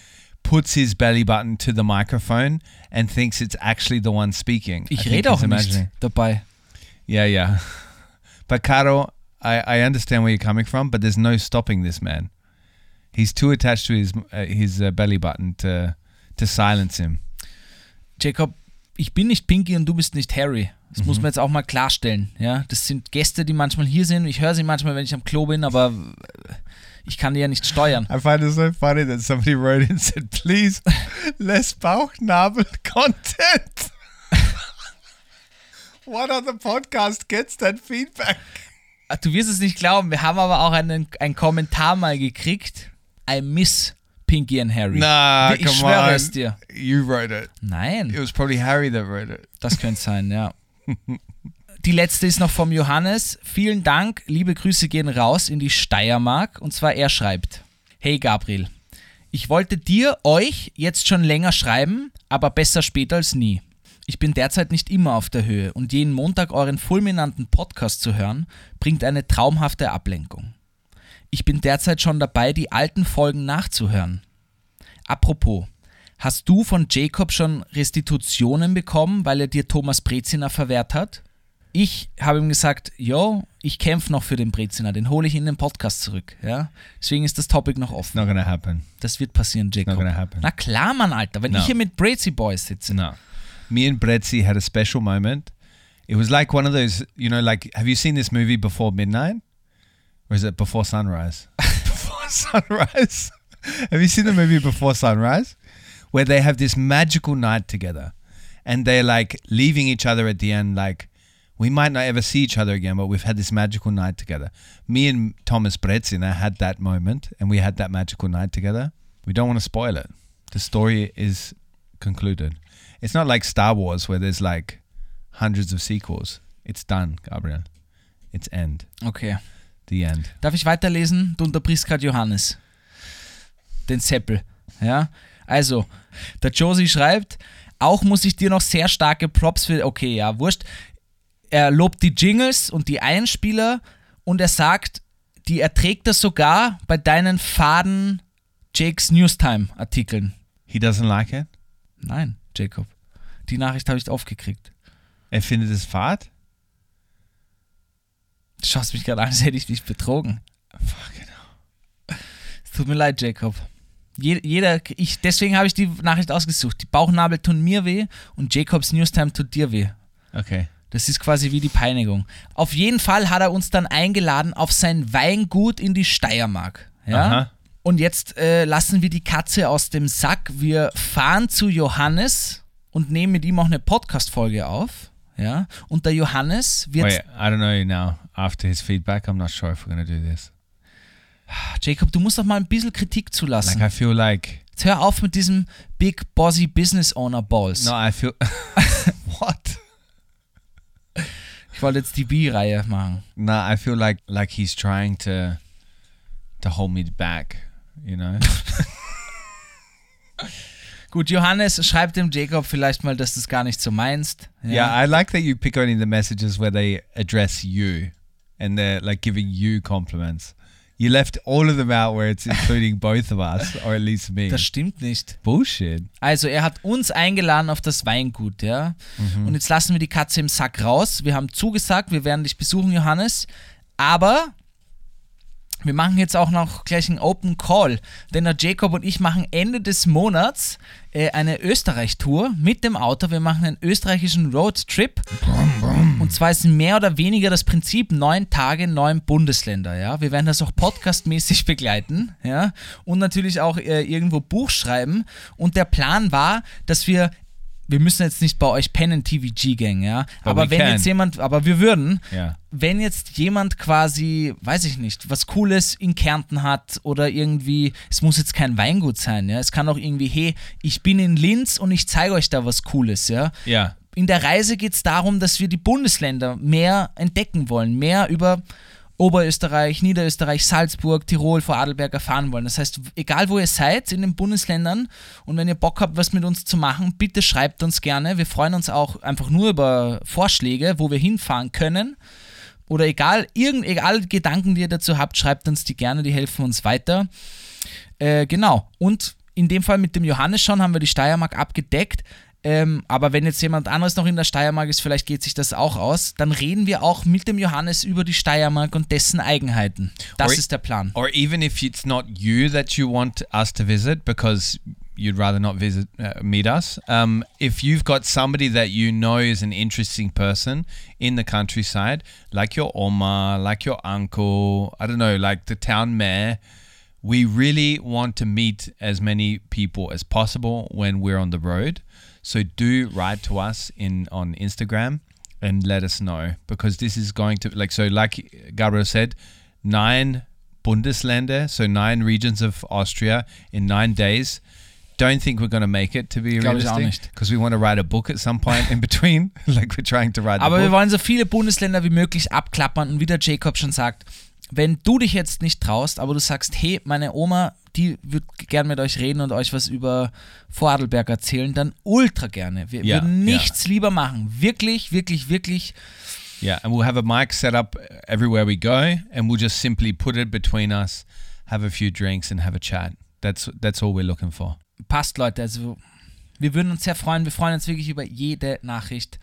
puts his belly button to the microphone and thinks it's actually the one speaking. I Ich rede auch nicht imagining. dabei. Yeah, yeah. But Caro, I, I understand where you're coming from, but there's no stopping this man. He's too attached to his uh, his uh, belly button to to silence him. Jacob, ich bin nicht Pinky und du bist nicht Harry. Das muss man jetzt auch mal klarstellen. Ja, das sind Gäste, die manchmal hier sind. Ich höre sie manchmal, wenn ich am Klo bin, aber ich kann die ja nicht steuern. I find it so funny that somebody wrote in and said, "Please, less Bauchnabel content." what other podcast gets that feedback? Du wirst es nicht glauben, wir haben aber auch einen, einen Kommentar mal gekriegt. I miss Pinky and Harry. Nah, ich come schwöre on. es dir. You wrote it. Nein. It was probably Harry that wrote it. Das könnte sein, ja. Die letzte ist noch vom Johannes. Vielen Dank, liebe Grüße gehen raus in die Steiermark. Und zwar er schreibt: Hey Gabriel, ich wollte dir, euch jetzt schon länger schreiben, aber besser später als nie. Ich bin derzeit nicht immer auf der Höhe und jeden Montag euren fulminanten Podcast zu hören, bringt eine traumhafte Ablenkung. Ich bin derzeit schon dabei, die alten Folgen nachzuhören. Apropos, hast du von Jacob schon Restitutionen bekommen, weil er dir Thomas Breziner verwehrt hat? Ich habe ihm gesagt, yo, ich kämpfe noch für den Breziner, den hole ich in den Podcast zurück. Ja? Deswegen ist das Topic noch offen. Not gonna happen. Das wird passieren, Jacob. Not gonna happen. Na klar, Mann, Alter. Wenn No. ich hier mit Brezi Boys sitze. No. Me and Bretzi had a special moment. It was like one of those, you know, like, have you seen this movie Before Midnight? Or is it Before Sunrise? before Sunrise. have you seen the movie Before Sunrise? Where they have this magical night together and they're like leaving each other at the end, like, we might not ever see each other again, but we've had this magical night together. Me and Thomas Brezina had that moment and we had that magical night together. We don't want to spoil it. The story is concluded. It's not like Star Wars where there's like hundreds of sequels. It's done, Gabriel. It's end. Okay. The end. Darf ich weiterlesen? Du unterbrichst gerade Johannes. Den Seppel. Ja. Also, der Josie schreibt, auch muss ich dir noch sehr starke Props für. Okay, ja, wurscht. Er lobt die Jingles und die Einspieler Und er sagt, die erträgt das sogar bei deinen faden Jakes Newstime-Artikeln. He doesn't like it. Nein, Jacob. Die Nachricht habe ich aufgekriegt. Er findet es fad. Du schaust mich gerade an, als hätte ich dich betrogen. Fucking Es tut mir leid, Jacob. Je, jeder, ich, deswegen habe ich die Nachricht ausgesucht. Die Bauchnabel tun mir weh und Jacobs Newstime tut dir weh. Okay. Das ist quasi wie die Peinigung. Auf jeden Fall hat er uns dann eingeladen auf sein Weingut in die Steiermark. Ja? Aha. Und jetzt äh, lassen wir die Katze aus dem Sack. Wir fahren zu Johannes und nehmen mit ihm auch eine Podcast-Folge auf. Ja? Und der Johannes wird. Wait, I don't know now. After his feedback, I'm not sure if we're gonna do this. Jacob, du musst doch mal ein bisschen Kritik zulassen. Like I feel like Jetzt hör auf mit diesem Big Bossy Business Owner Balls. no, I feel what? Ich wollte jetzt die B-Reihe machen. No, I feel like like he's trying to to hold me back. You know. Gut, Johannes, schreib dem Jacob vielleicht mal, dass du es gar nicht so meinst. yeah, I like that you pick only the messages where they address you, and they're like giving you compliments. You left all of them out where it's including both of us, or at least me. Das stimmt nicht. Bullshit. Also, er hat uns eingeladen auf das Weingut, ja. Und jetzt lassen wir die Katze im Sack raus. Wir haben zugesagt, wir werden dich besuchen, Johannes. Aber wir machen jetzt auch noch gleich einen Open Call, denn der Jacob und ich machen Ende des Monats äh, eine Österreich-Tour mit dem Auto. Wir machen einen österreichischen Roadtrip. Und zwar ist mehr oder weniger das Prinzip neun Tage, neun Bundesländer. Ja, wir werden das auch podcastmäßig begleiten. Ja, und natürlich auch äh, irgendwo Buch schreiben. Und der Plan war, dass wir wir müssen jetzt nicht bei euch pennen, TVG-Gang, ja. aber we wenn can. jetzt jemand, aber wir würden, Yeah. wenn jetzt jemand quasi, weiß ich nicht, was Cooles in Kärnten hat oder irgendwie, es muss jetzt kein Weingut sein, ja, es kann auch irgendwie, hey, ich bin in Linz und ich zeige euch da was Cooles, ja. Yeah. In der Reise geht es darum, dass wir die Bundesländer mehr entdecken wollen, mehr über Oberösterreich, Niederösterreich, Salzburg, Tirol, Vorarlberg erfahren wollen. Das heißt, egal wo ihr seid in den Bundesländern und wenn ihr Bock habt, was mit uns zu machen, bitte schreibt uns gerne. Wir freuen uns auch einfach nur über Vorschläge, wo wir hinfahren können. Oder egal, irgend, egal Gedanken, die ihr dazu habt, schreibt uns die gerne, die helfen uns weiter. Äh, genau. Und in dem Fall mit dem Johannes schon haben wir die Steiermark abgedeckt. Ähm, aber wenn jetzt jemand anderes noch in der Steiermark ist, vielleicht geht sich das auch aus, dann reden wir auch mit dem Johannes über die Steiermark und dessen Eigenheiten. Das Or- ist der Plan. Or even if it's not you that you want us to visit because you'd rather not visit uh, meet us, um, if you've got somebody that you know is an interesting person in the countryside, like your oma, like your uncle, I don't know, like the town mayor, we really want to meet as many people as possible when we're on the road. So do write to us in on Instagram and let us know because this is going to like so like Gabriel said, nine Bundesländer, so nine regions of Austria in nine days. Don't think we're going to make it to be Glaub realistic because we want to write a book at some point in between, like we're trying to write. Aber wir wollen so viele Bundesländer wie möglich abklappern und wie der Jacob schon sagt, wenn du dich jetzt nicht traust, aber du sagst, hey, meine Oma, die würde gern mit euch reden und euch was über Vorarlberg erzählen, dann ultra gerne. Wir Ja, würden ja. nichts lieber machen. Wirklich, wirklich, wirklich. Yeah, and we'll have a mic set up everywhere we go, and we'll just simply put it between us, have a few drinks, and have a chat. That's that's all we're looking for. Passt, Leute. Also, wir würden uns sehr freuen. Wir freuen uns wirklich über jede Nachricht.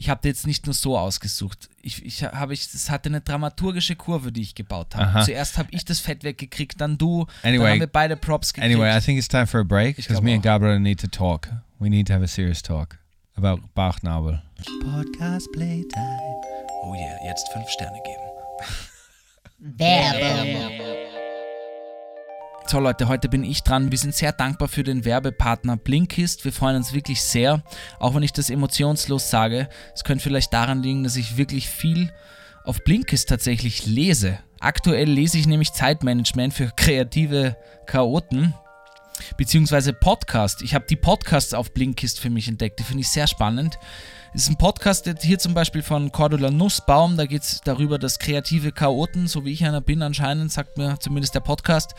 Ich habe jetzt nicht nur so ausgesucht. Ich, ich habe ich, das hatte eine dramaturgische Kurve, die ich gebaut habe. Aha. Zuerst habe ich das Fett weggekriegt, dann du. Anyway- dann haben wir beide Props gekriegt. Anyway, I think it's time for a break Ich because me and auch. Gabriel need to talk. We need to have a serious talk about Bauchnabel. Podcast Playtime. oh yeah, jetzt fünf Sterne geben. Werbung. So Leute, heute bin ich dran. Wir sind sehr dankbar für den Werbepartner Blinkist. Wir freuen uns wirklich sehr, auch wenn ich das emotionslos sage. Es könnte vielleicht daran liegen, dass ich wirklich viel auf Blinkist tatsächlich lese. Aktuell lese ich nämlich Zeitmanagement für kreative Chaoten. Beziehungsweise Podcast. Ich habe die Podcasts auf Blinkist für mich entdeckt. Die finde ich sehr spannend. Es ist ein Podcast hier zum Beispiel von Cordula Nussbaum. Da geht es darüber, dass kreative Chaoten, so wie ich einer bin anscheinend, sagt mir zumindest der Podcast,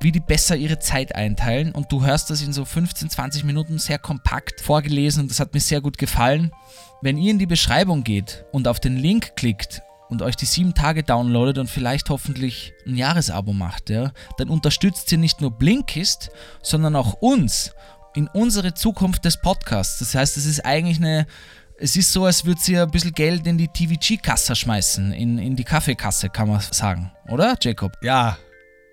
wie die besser ihre Zeit einteilen. Und du hörst das in so 15, 20 Minuten sehr kompakt vorgelesen und das hat mir sehr gut gefallen. Wenn ihr in die Beschreibung geht und auf den Link klickt und euch die sieben Tage downloadet und vielleicht hoffentlich ein Jahresabo macht, ja, dann unterstützt ihr nicht nur Blinkist, sondern auch uns in unsere Zukunft des Podcasts. Das heißt, es ist eigentlich eine, es ist so, als würde ihr ein bisschen Geld in die TVG-Kasse schmeißen, in, in die Kaffeekasse, kann man sagen, oder, Jacob? Ja,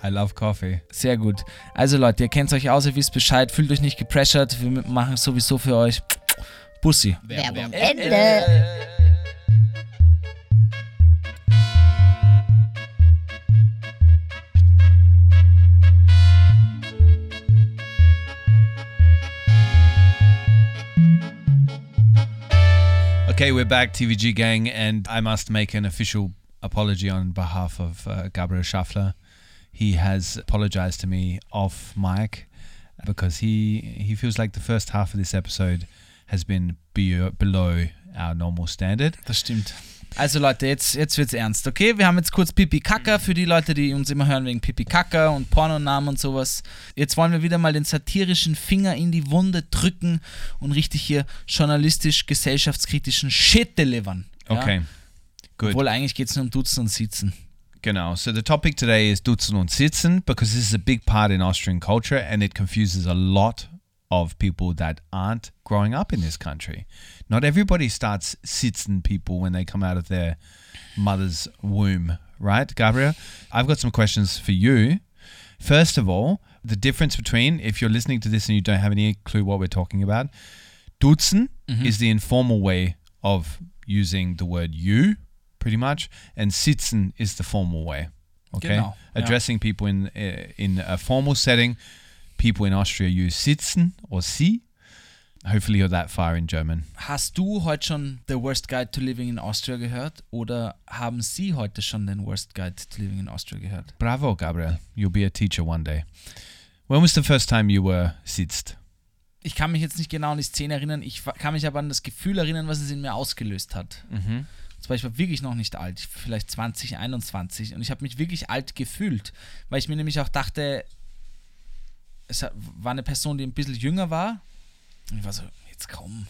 I love coffee. Sehr gut. Also Leute, ihr kennt euch aus, ihr wisst Bescheid, fühlt euch nicht gepressured, wir machen es sowieso für euch. Bussi. Werbung Ende. Okay, we're back, TVG gang, and I must make an official apology on behalf of uh, Gabriel Schaffler. He has apologized to me off mic because he he feels like the first half of this episode has been be- below our normal standard. Das stimmt. Also Leute, jetzt, jetzt wird's ernst, okay? Wir haben jetzt kurz Pipi Kaka für die Leute, die uns immer hören wegen Pipi Kaka und Pornonamen und sowas. Jetzt wollen wir wieder mal den satirischen Finger in die Wunde drücken und richtig hier journalistisch, gesellschaftskritischen Shit delivern. Ja? Okay, good. Obwohl eigentlich geht's nur um Dutzen und Sitzen. Genau. So the topic today is Dutzen und Sitzen because this is a big part in Austrian culture and it confuses a lot of people that aren't growing up in this country. Not everybody starts sitzen people when they come out of their mother's womb, right, Gabriel? I've got some questions for you. First of all, the difference between if you're listening to this and you don't have any clue what we're talking about, dutzen mm-hmm. is the informal way of using the word you, pretty much, and sitzen is the formal way. Okay, Genau, ja. addressing people in uh, in a formal setting, people in Austria use sitzen or sie. Hopefully, you're that far in German. Hast du heute schon The Worst Guide to Living in Austria gehört? Oder haben Sie heute schon den Worst Guide to Living in Austria gehört? Bravo, Gabriel. You'll be a teacher one day. When was the first time you were sitzt? Ich kann mich jetzt nicht genau an die Szene erinnern, ich kann mich aber an das Gefühl erinnern, was es in mir ausgelöst hat. Und zwar, ich war wirklich noch nicht alt, vielleicht 20, 21 und ich habe mich wirklich alt gefühlt, weil ich mir nämlich auch dachte, es war eine Person, die ein bisschen jünger war und ich war so, jetzt komm,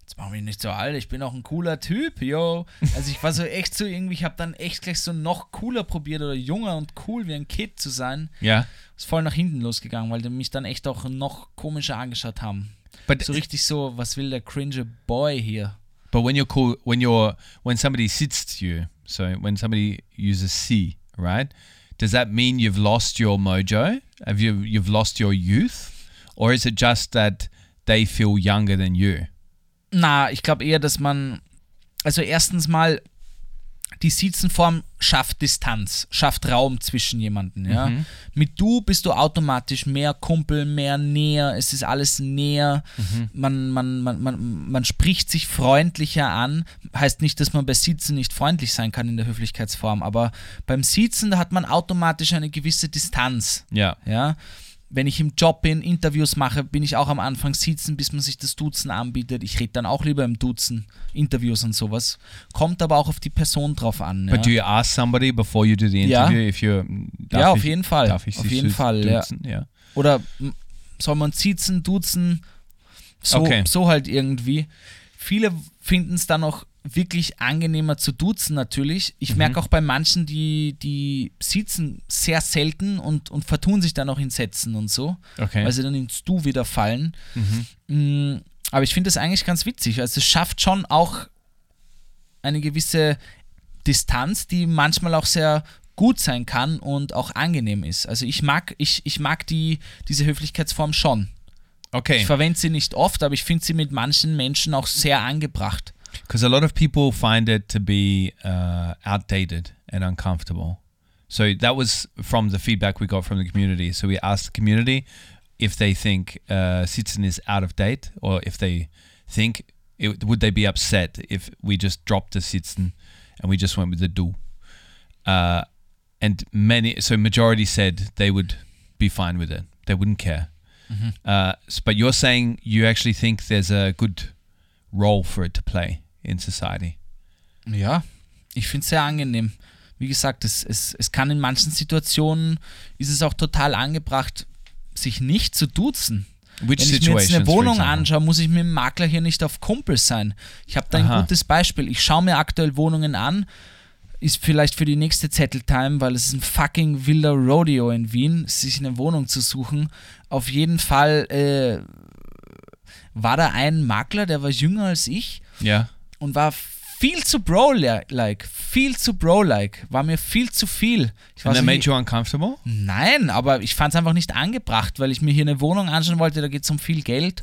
jetzt mach mich nicht so alt, ich bin auch ein cooler Typ, yo. Also ich war so echt so irgendwie, ich habe dann echt gleich so noch cooler probiert oder junger und cool wie ein Kid zu sein. Yeah. Ist voll nach hinten losgegangen, weil die mich dann echt auch noch komischer angeschaut haben. But So richtig so, was will der cringe Boy hier? But when you're cool, when you're when somebody sits to you, so when somebody uses "sie," right? Does that mean you've lost your mojo? Have you you've lost your youth, or is it just that they feel younger than you? Na, ich glaube eher, dass man, also erstens mal, die Sitzenform schafft Distanz, schafft Raum zwischen jemanden, ja. Mit du bist du automatisch mehr Kumpel, mehr näher, es ist alles näher, man, man, man, man, man spricht sich freundlicher an, heißt nicht, dass man bei Sitzen nicht freundlich sein kann in der Höflichkeitsform, aber beim Sitzen, da hat man automatisch eine gewisse Distanz. Yeah. Ja. Wenn ich im Job bin, Interviews mache, bin ich auch am Anfang sitzen, bis man sich das Duzen anbietet. Ich rede dann auch lieber im Duzen, Interviews und sowas. Kommt aber auch auf die Person drauf an. Ja, But do you ask somebody before you do the Ja. interview if you're? darf Ja, auf ich- jeden Fall. darf ich Auf jeden Fall, ja. Yeah. Oder soll man sitzen, duzen, so, Okay. so halt irgendwie. Viele finden es dann auch wirklich angenehmer zu duzen natürlich. Mhm. Ich merke auch bei manchen, die, die sitzen sehr selten und, und vertun sich dann auch in Sätzen und so. Okay. weil sie dann ins Du wieder fallen. Mm, Aber ich finde das eigentlich ganz witzig. Also es schafft schon auch eine gewisse Distanz, die manchmal auch sehr gut sein kann und auch angenehm ist. Also ich mag, ich, ich mag die, diese Höflichkeitsform schon. okay. Ich verwende sie nicht oft, aber ich finde sie mit manchen Menschen auch sehr angebracht. Because a lot of people find it to be uh, outdated and uncomfortable. So that was from the feedback we got from the community. So we asked the community if they think uh, is out of date or if they think it, would they be upset if we just dropped the Sitzen and we just went with the Du. Uh, and many, so majority said they would be fine with it. They wouldn't care. Uh, but you're saying you actually think there's a good role for it to play in society. Ja, ich finde es sehr angenehm. Wie gesagt, es, es, es kann in manchen Situationen, ist es auch total angebracht, sich nicht zu duzen. Which Wenn ich mir jetzt eine Wohnung anschaue, muss ich mit dem Makler hier nicht auf Kumpel sein. Ich habe da ein Aha. gutes Beispiel. Ich schaue mir aktuell Wohnungen an. Ist vielleicht für die nächste Zetteltime, weil es ist ein fucking wilder Rodeo in Wien, sich eine Wohnung zu suchen. Auf jeden Fall äh, war da ein Makler, der war jünger als ich Yeah. und war viel zu bro-like, viel zu bro-like, war mir viel zu viel. Ich And that made you uncomfortable? nein, aber ich fand es einfach nicht angebracht, weil ich mir hier eine Wohnung anschauen wollte, da geht es um viel Geld.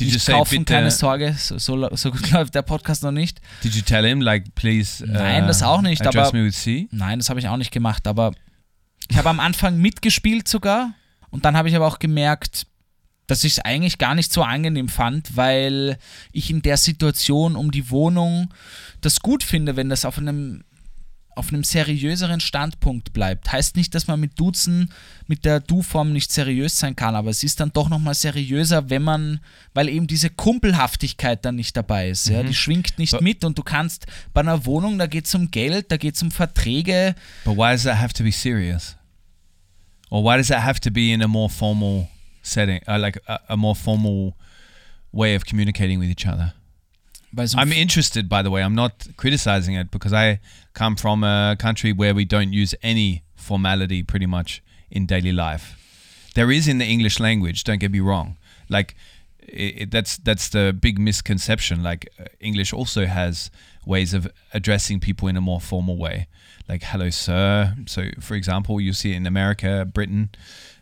Did you nicht say, kaufen, bitte, keine Sorge, so, so, so gut läuft der Podcast noch nicht. did you tell him, like, please uh, Nein, das auch nicht, aber- me with C? Nein, das habe ich auch nicht gemacht, aber ich habe am Anfang mitgespielt sogar und dann habe ich aber auch gemerkt, dass ich es eigentlich gar nicht so angenehm fand, weil ich in der Situation um die Wohnung das gut finde, wenn das auf einem auf einem seriöseren Standpunkt bleibt. Heißt nicht, dass man mit Duzen, mit der Du-Form nicht seriös sein kann, aber es ist dann doch nochmal seriöser, wenn man, weil eben diese Kumpelhaftigkeit dann nicht dabei ist. Ja? Die schwingt nicht So- mit und du kannst bei einer Wohnung, da geht es um Geld, da geht es um Verträge. But why does that have to be serious? Or why does that have to be in a more formal setting, uh, like a, a more formal way of communicating with each other? I'm interested, by the way. I'm not criticizing it because I come from a country where we don't use any formality pretty much in daily life. There is in the English language. Don't get me wrong. Like it, it- that's that's the big misconception. Like uh, English also has ways of addressing people in a more formal way, like "Hello, sir." So, for example, you see it in America, Britain,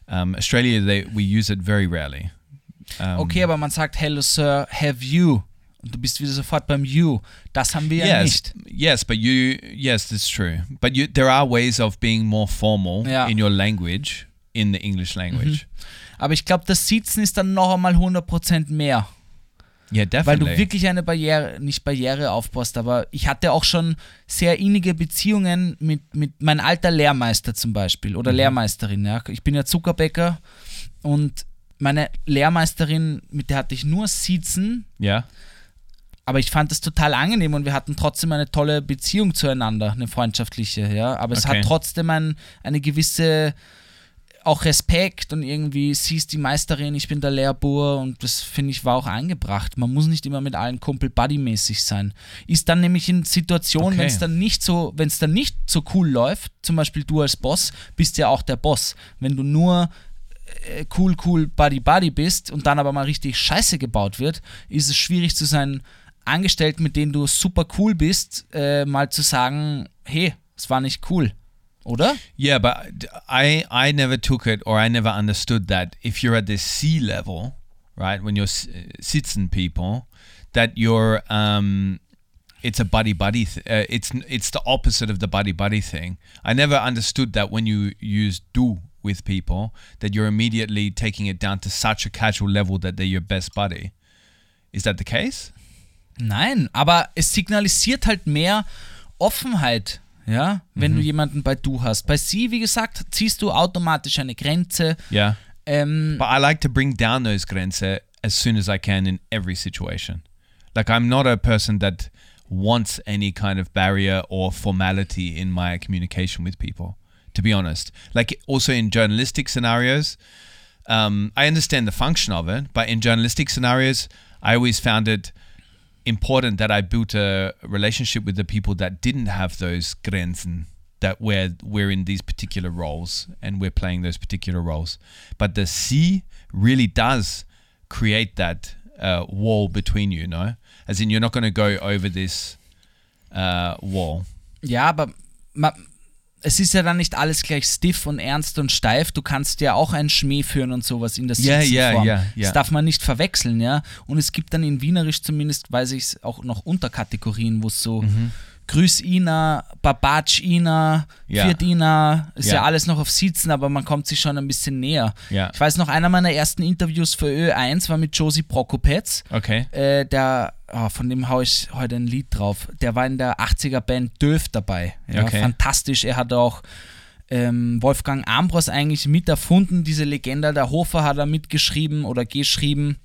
um, Australia. They we use it very rarely. Um, Okay, aber man sagt Hello Sir, have you? Und du bist wieder sofort beim you. Das haben wir ja yes, nicht. yes, but you yes, that's true. But you there are ways of being more formal Yeah. in your language in the English language. Aber ich glaube, das Sitzen ist dann noch einmal 100% mehr. Weil definitely. du wirklich eine Barriere, nicht Barriere aufbaust, aber ich hatte auch schon sehr innige Beziehungen mit, mit mein alter Lehrmeister zum Beispiel oder Lehrmeisterin. Ja. Ich bin ja Zuckerbäcker und meine Lehrmeisterin, mit der hatte ich nur Sitzen, yeah. aber ich fand das total angenehm und wir hatten trotzdem eine tolle Beziehung zueinander, eine freundschaftliche, ja. Aber es Okay. hat trotzdem ein, eine gewisse auch Respekt und irgendwie sie ist die Meisterin, ich bin der Lehrbur und das finde ich war auch angebracht. Man muss nicht immer mit allen Kumpel buddy-mäßig sein. Ist dann nämlich in Situationen, Okay. wenn es dann nicht so, wenn es dann nicht so cool läuft, zum Beispiel du als Boss, bist ja auch der Boss. Wenn du nur äh, cool, cool, buddy, buddy bist und dann aber mal richtig Scheiße gebaut wird, ist es schwierig zu sein, Angestellten, mit denen du super cool bist, äh, mal zu sagen, hey, es war nicht cool. Oder? Yeah, but I I never took it or I never understood that if you're at the sea level, right, when you're sitzen people, that you're um it's a buddy buddy th- uh, it's it's the opposite of the buddy buddy thing. I never understood that when you use do with people that you're immediately taking it down to such a casual level that they're your best buddy. Is that the case? Nein, aber es signalisiert halt mehr Offenheit, ja, wenn du jemanden bei du hast. Bei sie, wie gesagt, ziehst du automatisch eine Grenze. Yeah. Ähm, But I like to bring down those grenze as soon as I can in every situation. Like I'm not a person that wants any kind of barrier or formality in my communication with people. To be honest, like also in journalistic scenarios, um, I understand the function of it, but in journalistic scenarios, I always found it important that I built a relationship with the people that didn't have those grenzen that where we're in these particular roles and we're playing those particular roles. But the C really does create that uh, wall between you, no? As in, you're not going to go over this uh, wall. Yeah, but ma, es ist ja dann nicht alles gleich stiff und ernst und steif. Du kannst ja auch einen Schmäh führen und sowas in der ja, Sitzenform. ja, ja. Das darf man nicht verwechseln, ja. Und es gibt dann in Wienerisch zumindest, weiß ich es, auch noch Unterkategorien, wo es so Mhm. Grüß Ina, Babatsch Ina, Ja. Viert Ina, ist ja. Ja. alles noch auf Sitzen, aber man kommt sich schon ein bisschen näher. Ja. Ich weiß noch, einer meiner ersten Interviews für Ö1 war mit Josie Prokopetz. Okay. Äh, der, ah, von dem haue ich heute ein Lied drauf. Der war in der 80er Band Döf dabei. Ja, Okay. Fantastisch. Er hat auch ähm, Wolfgang Ambros eigentlich mit erfunden. Diese Legende der Hofer hat er mitgeschrieben oder geschrieben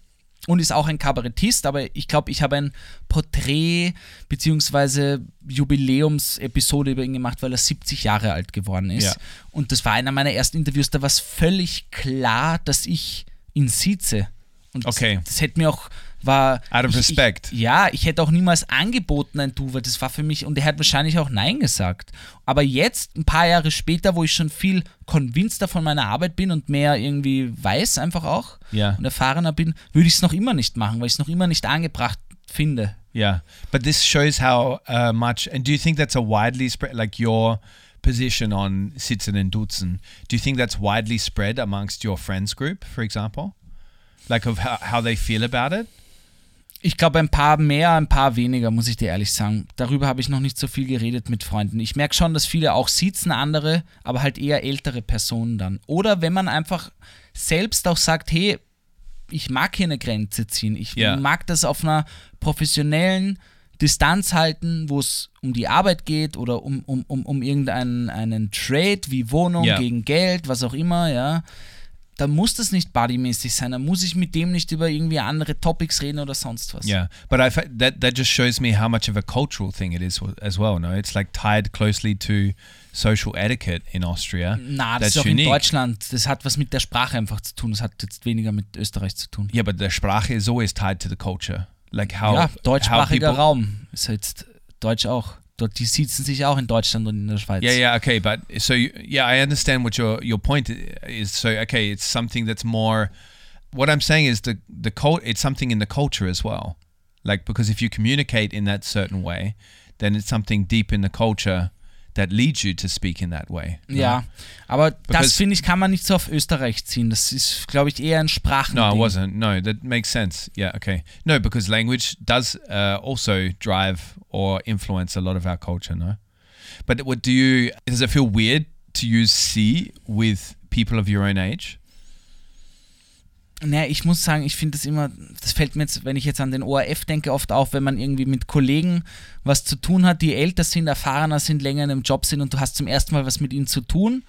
und ist auch ein Kabarettist. Aber ich glaube, ich habe ein Porträt beziehungsweise Jubiläumsepisode über ihn gemacht, weil er 70 Jahre alt geworden ist. Ja. Und das war einer meiner ersten Interviews. Da war es völlig klar, dass ich ihn sieze. Und Okay. das, das hätte mir auch, war... Out of ich, respect. Ich, ja, ich hätte auch niemals angeboten ein Du, weil das war für mich, und er hat wahrscheinlich auch Nein gesagt. Aber jetzt, ein paar Jahre später, wo ich schon viel convinceder von meiner Arbeit bin und mehr irgendwie weiß einfach auch Ja. und erfahrener bin, würde ich es noch immer nicht machen, weil ich es noch immer nicht angebracht finde. Yeah, but this shows how uh, much. And do you think that's a widely spread, like your position on Sitzen and Dutzen? Do you think that's widely spread amongst your friends group, for example, like of how, how they feel about it? Ich glaube, ein paar mehr, ein paar weniger, muss ich dir ehrlich sagen. Darüber habe ich noch nicht so viel geredet mit Freunden. Ich merke schon, dass viele auch sitzen, andere, aber halt eher ältere Personen dann. Oder wenn man einfach selbst auch sagt, hey, ich mag hier eine Grenze ziehen. Ich Ja. mag das auf einer professionellen Distanz halten, wo es um die Arbeit geht oder um, um, um, um irgendeinen einen Trade wie Wohnung Ja. gegen Geld, was auch immer, ja. Da muss das nicht bodymäßig sein. Da muss ich mit dem nicht über irgendwie andere Topics reden oder sonst was. Yeah, but I that that just shows me how much of a cultural thing it is as well. No, it's like tied closely to social etiquette in Austria. Na, das That's ist auch in unique. Deutschland. Das hat was mit der Sprache einfach zu tun. Das hat jetzt weniger mit Österreich zu tun. Yeah, but the Sprache is always tied to the culture. Like how ja, how deutschsprachiger people- Raum. Ist jetzt Deutsch auch. Dort, die sitzen sich auch in Deutschland und in der Schweiz. Yeah, yeah, okay, but so you, yeah, I understand what your your point is. So okay, it's something that's more. What I'm saying is the the cult. It's something in the culture as well, like because if you communicate in that certain way, then it's something deep in the culture that leads you to speak in that way. no? Ja, aber das Because- finde ich, kann man nicht so auf Österreich ziehen. Das ist, glaube ich, eher ein Sprachen. No, it wasn't. No, that makes sense. Yeah, okay. No, because language does uh, also drive or influence a lot of our culture. No, but what do you? Does it feel weird to use C with people of your own age? Naja, ich muss sagen, ich finde das immer, das fällt mir jetzt, wenn ich jetzt an den ORF denke, oft auf, wenn man irgendwie mit Kollegen was zu tun hat, die älter sind, erfahrener sind, länger in einem Job sind und du hast zum ersten Mal was mit ihnen zu tun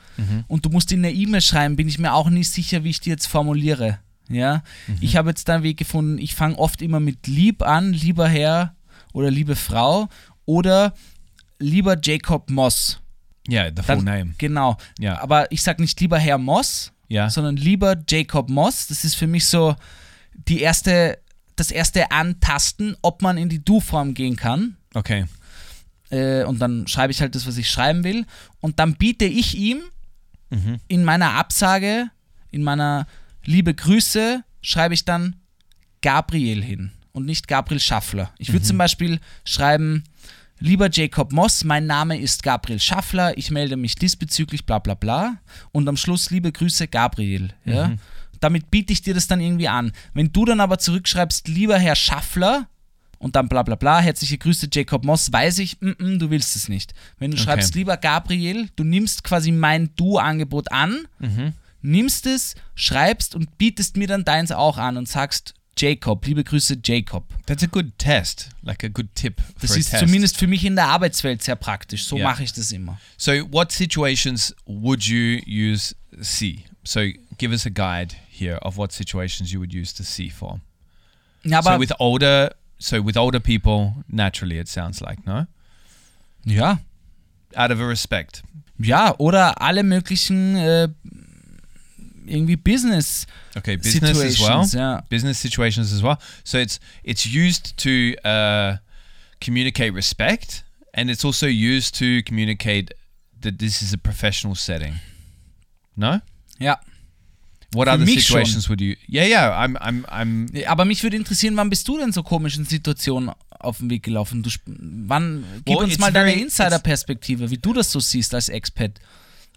und du musst ihnen eine E-Mail schreiben, bin ich mir auch nicht sicher, wie ich die jetzt formuliere. Ja, ich habe jetzt da einen Weg gefunden, ich fange oft immer mit lieb an, lieber Herr oder liebe Frau oder lieber Jacob Moss. Yeah, the full Dann- name. Genau. Ja. Aber ich sage nicht lieber Herr Moss, Ja. sondern lieber Jacob Moss. Das ist für mich so die erste, das erste Antasten, ob man in die Du-Form gehen kann. Okay. Äh, und dann schreibe ich halt das, was ich schreiben will. Und dann biete ich ihm in meiner Absage, in meiner Liebe Grüße, schreibe ich dann Gabriel hin und nicht Gabriel Schaffler. Ich würde zum Beispiel schreiben, lieber Jacob Moss, mein Name ist Gabriel Schaffler, ich melde mich diesbezüglich, bla bla bla. Und am Schluss liebe Grüße Gabriel. Ja? Damit biete ich dir das dann irgendwie an. Wenn du dann aber zurückschreibst, lieber Herr Schaffler, und dann bla bla bla, herzliche Grüße Jacob Moss, weiß ich, mm, mm, du willst es nicht. Wenn du Okay. schreibst, lieber Gabriel, du nimmst quasi mein Du-Angebot an, nimmst es, schreibst und bietest mir dann deins auch an und sagst, Jacob, liebe Grüße Jacob. That's a good test, like a good tip Das for a ist test. zumindest für mich in der Arbeitswelt sehr praktisch. So Ja. mache ich das immer. So, what situations would you use C? So, give us a guide here of what situations you would use the C for. Ja, so with older, so with older people, naturally, it sounds like no, ja, out of a respect. ja, oder alle möglichen äh, irgendwie Business Okay, business as well. Situations, ja. Business situations as well. So it's it's used to uh, communicate respect, and it's also used to communicate that this is a professional setting. No. Ja. What Für other mich schon. situations would you? Yeah, yeah. I'm, I'm, I'm. Aber mich würde interessieren, wann bist du denn so komischen Situationen auf den Weg gelaufen? Du, wann, gib Well, uns mal deine Insider-Perspektive, wie du das so siehst als Expat,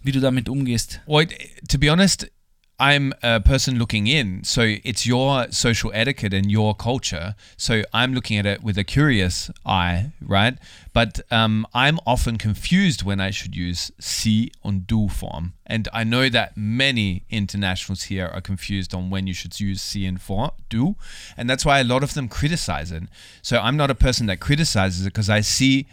wie du damit umgehst. Well, to be honest, I'm a person looking in, so it's your social etiquette and your culture. So I'm looking at it with a curious eye, right? But um, I'm often confused when I should use sie und du form, and I know that many internationals here are confused on when you should use sie and for du, and that's why a lot of them criticize it. So I'm not a person that criticizes it because I see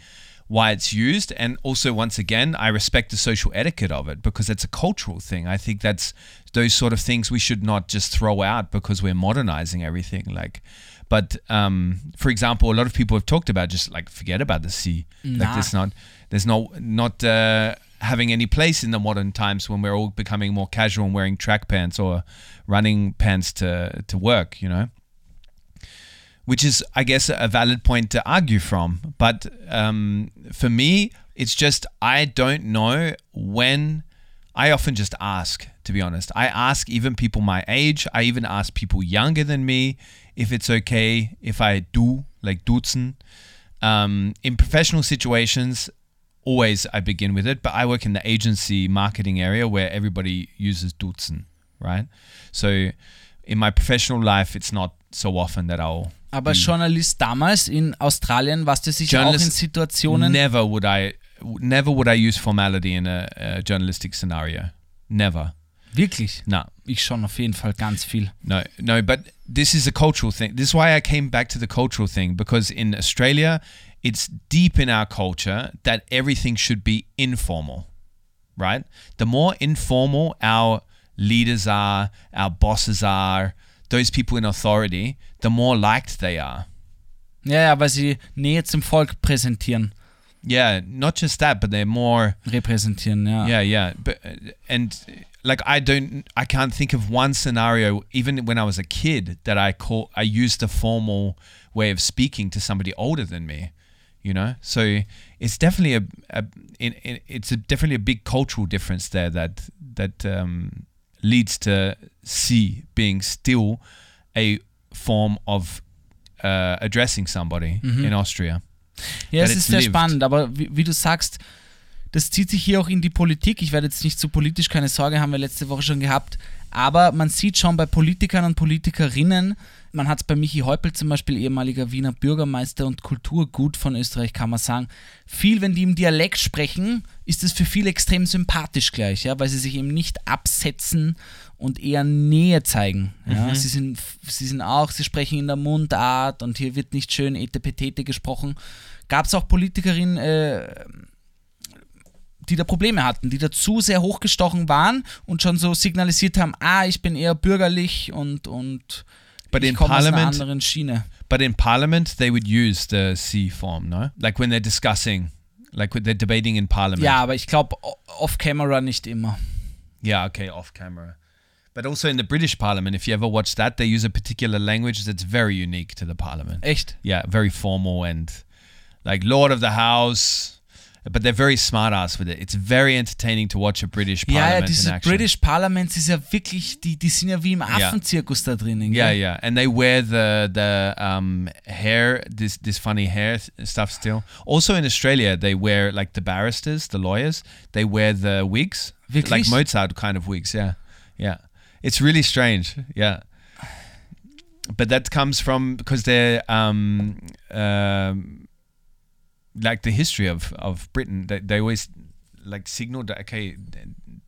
why it's used and also once again i respect the social etiquette of it because it's a cultural thing i think that's those sort of things we should not just throw out because we're modernizing everything like but um, for example a lot of people have talked about just like forget about the sea like Nah. there's not there's no not uh, having any place in the modern times when we're all becoming more casual and wearing track pants or running pants to to work, you know. Which is, I guess, a valid point to argue from. But um, for me, it's just I don't know when. I often just ask, to be honest. I ask even people my age. I even ask people younger than me if it's okay if I do, like duzen. Um, in professional situations, always I begin with it, but I work in the agency marketing area where everybody uses duzen, right? So in my professional life, it's not so often that I'll. Aber hm. Journalist damals in Australien, was du sicher auch in Situationen. Never would I, never would I use formality in a, a journalistic scenario. Never. Wirklich? No, Ich schon auf jeden Fall ganz viel. no, no. But this is a cultural thing. This is why I came back to the cultural thing because in Australia, it's deep in our culture that everything should be informal, right? The more informal our leaders are, our bosses are, those people in authority, the more liked they are. Yeah, weil sie Nähe zum Volk präsentieren, Yeah, not just that, but they're more repräsentieren, Yeah, Yeah, yeah, but uh, and uh, like I don't, I can't think of one scenario, even when I was a kid, that I call, I used a formal way of speaking to somebody older than me. You know, so it's definitely a, a in, in, it's a, definitely a big cultural difference there that that um, leads to C being still a form of uh, addressing somebody in Austria. Ja, es ist it's sehr lived. spannend, aber wie, wie du sagst, das zieht sich hier auch in die Politik. Ich werde jetzt nicht zu politisch, keine Sorge, haben wir letzte Woche schon gehabt. Aber man sieht schon bei Politikern und Politikerinnen, man hat es bei Michi Häupl zum Beispiel, ehemaliger Wiener Bürgermeister und Kulturgut von Österreich, kann man sagen, viel, wenn die im Dialekt sprechen, ist es für viele extrem sympathisch gleich, ja, weil sie sich eben nicht absetzen und eher Nähe zeigen. Ja. Sie, sind, sie sind auch, sie sprechen in der Mundart und hier wird nicht schön etepetete gesprochen. Gab es auch Politikerinnen, äh, die da Probleme hatten, die da zu sehr hochgestochen waren und schon so signalisiert haben, ah, ich bin eher bürgerlich und, und But in komme aus einer Parliament. But in Parliament, they would use the C form, no? Like when they're discussing, like when they're debating in Parliament. Ja, aber ich glaube, off-camera nicht immer. Yeah, okay, off camera. But also in the British Parliament, if you ever watch that, they use a particular language that's very unique to the Parliament. Echt? Yeah, very formal and like Lord of the House. But they're very smart ass with it. It's very entertaining to watch a British Ja, ja, Parliament in diese. British Parliaments ist ja wirklich, die, die sind ja wie im Affenzirkus da drinnen. Yeah, yeah, and they wear the the um, hair, this this funny hair stuff still. Also in Australia, they wear like the barristers, the lawyers, they wear the wigs, like Mozart kind of wigs. Yeah, yeah, it's really strange. Yeah, but that comes from because they're um, um, like the history of of Britain. They they always like signal that okay,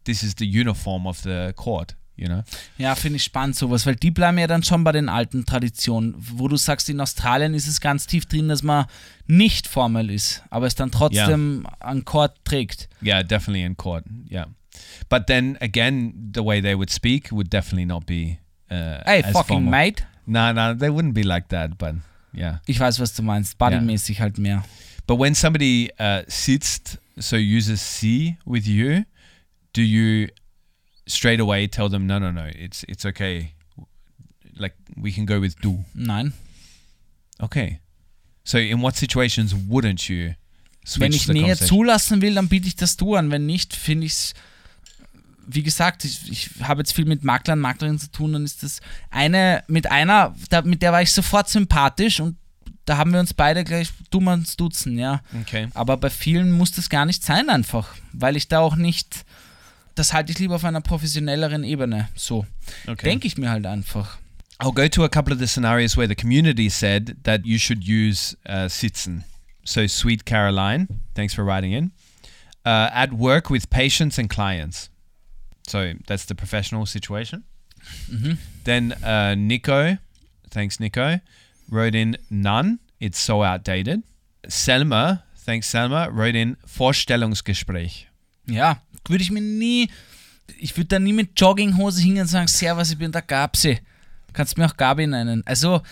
this is the uniform of the court. You know. Ja, finde ich spannend sowas, weil die bleiben ja dann schon bei den alten Traditionen, wo du sagst, in Australien ist es ganz tief drin, dass man nicht formell ist, aber es dann trotzdem an Chord trägt. Yeah, definitely in court. Yeah, but then again, the way they would speak would definitely not be. Uh, Ey, fucking formal. mate. No, no, they wouldn't be like that. But yeah, Ich weiß, was du meinst, bodymäßig halt mehr. But when somebody uh, sits, so uses C with you, do you straight away tell them no, no, no, it's it's okay. Like we can go with du. Nein. Okay. So in what situations wouldn't you switch Wenn ich Nähe zulassen will, dann biete ich das du an. Wenn nicht, finde ich es, wie gesagt, ich, ich habe jetzt viel mit Maklern, Maklerinnen zu tun, dann ist das eine, mit einer, da, mit der war ich sofort sympathisch und da haben wir uns beide gleich dumm ans Duzen, ja. Okay. Aber bei vielen muss das gar nicht sein einfach, weil ich da auch nicht, das halte ich lieber auf einer professionelleren Ebene, so. Okay. Denke ich mir halt einfach. I'll go to a couple of the scenarios where the community said that you should use uh, sitzen. So, Sweet Caroline, thanks for writing in. Uh, at work with patients and clients. So, that's the professional situation. Then uh, Nico, thanks Nico, wrote in none. It's so outdated. Selma, thanks Selma, wrote in Vorstellungsgespräch. Ja, würde ich mir nie, ich würde da nie mit Jogginghose hingehen und sagen, Servus, ich bin der Gabsi. Kannst mir auch Gabi nennen. Also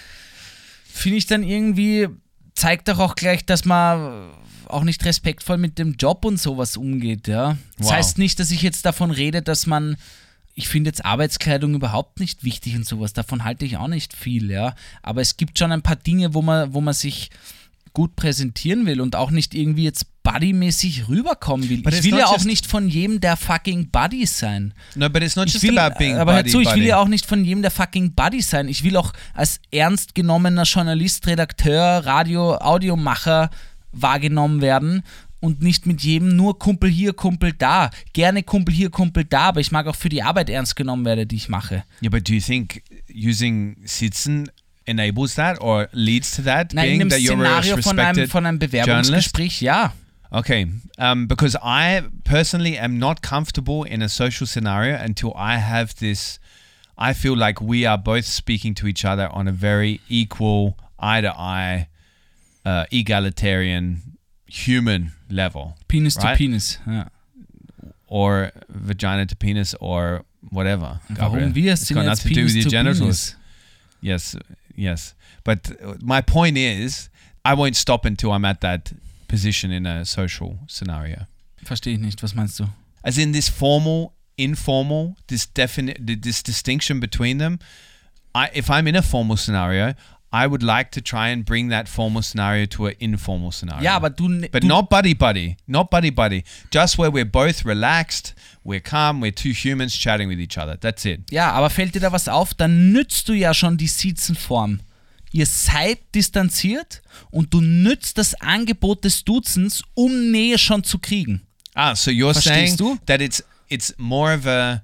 finde ich dann irgendwie, zeigt doch auch gleich, dass man auch nicht respektvoll mit dem Job und sowas umgeht, ja. Das Wow. heißt nicht, dass ich jetzt davon rede, dass man ich finde jetzt Arbeitskleidung überhaupt nicht wichtig und sowas. Davon halte ich auch nicht viel, ja. Aber es gibt schon ein paar Dinge, wo man, wo man sich gut präsentieren will und auch nicht irgendwie jetzt buddymäßig rüberkommen will. But ich will ja auch nicht von jedem der fucking Buddy sein. No, but it's not Ich just will, about being aber hör buddy, zu, ich will buddy. ja auch nicht von jedem der fucking Buddy sein. Ich will auch als ernst genommener Journalist, Redakteur, Radio, Audiomacher wahrgenommen werden und nicht mit jedem nur Kumpel hier, Kumpel da. Gerne Kumpel hier, Kumpel da, aber ich mag auch für die Arbeit ernst genommen werden, die ich mache. Yeah, but do you think using Sitzen enables that or leads to that? Nein, in being einem that you're a Szenario von einem, von einem Bewerbungsgespräch, ja. Okay, um, because I personally am not comfortable in a social scenario until I have this. I feel like we are both speaking to each other on a very equal, eye to eye, uh, egalitarian, human level, Penis to Penis. Ja. or vagina to penis, or whatever. Warum wir sind got nothing to do with your genitals. Penis. Yes, yes. But uh, my point is, I won't stop until I'm at that position in a social scenario. Verstehe ich nicht, was meinst du? As in this formal, informal, this definite, this distinction between them. I, if I'm in a formal scenario, I would like to try and bring that formal scenario to an informal scenario. Ja, aber du, But du not buddy buddy, not buddy buddy. Just where we're both relaxed, we're calm, we're two humans chatting with each other. That's it. Ja, aber fällt dir da was auf, dann nützt du ja schon die Sitzenform. Ihr seid distanziert und du nützt das Angebot des Duzens, um Nähe schon zu kriegen. Ah, so you're saying Verstehst du? that it's it's more of a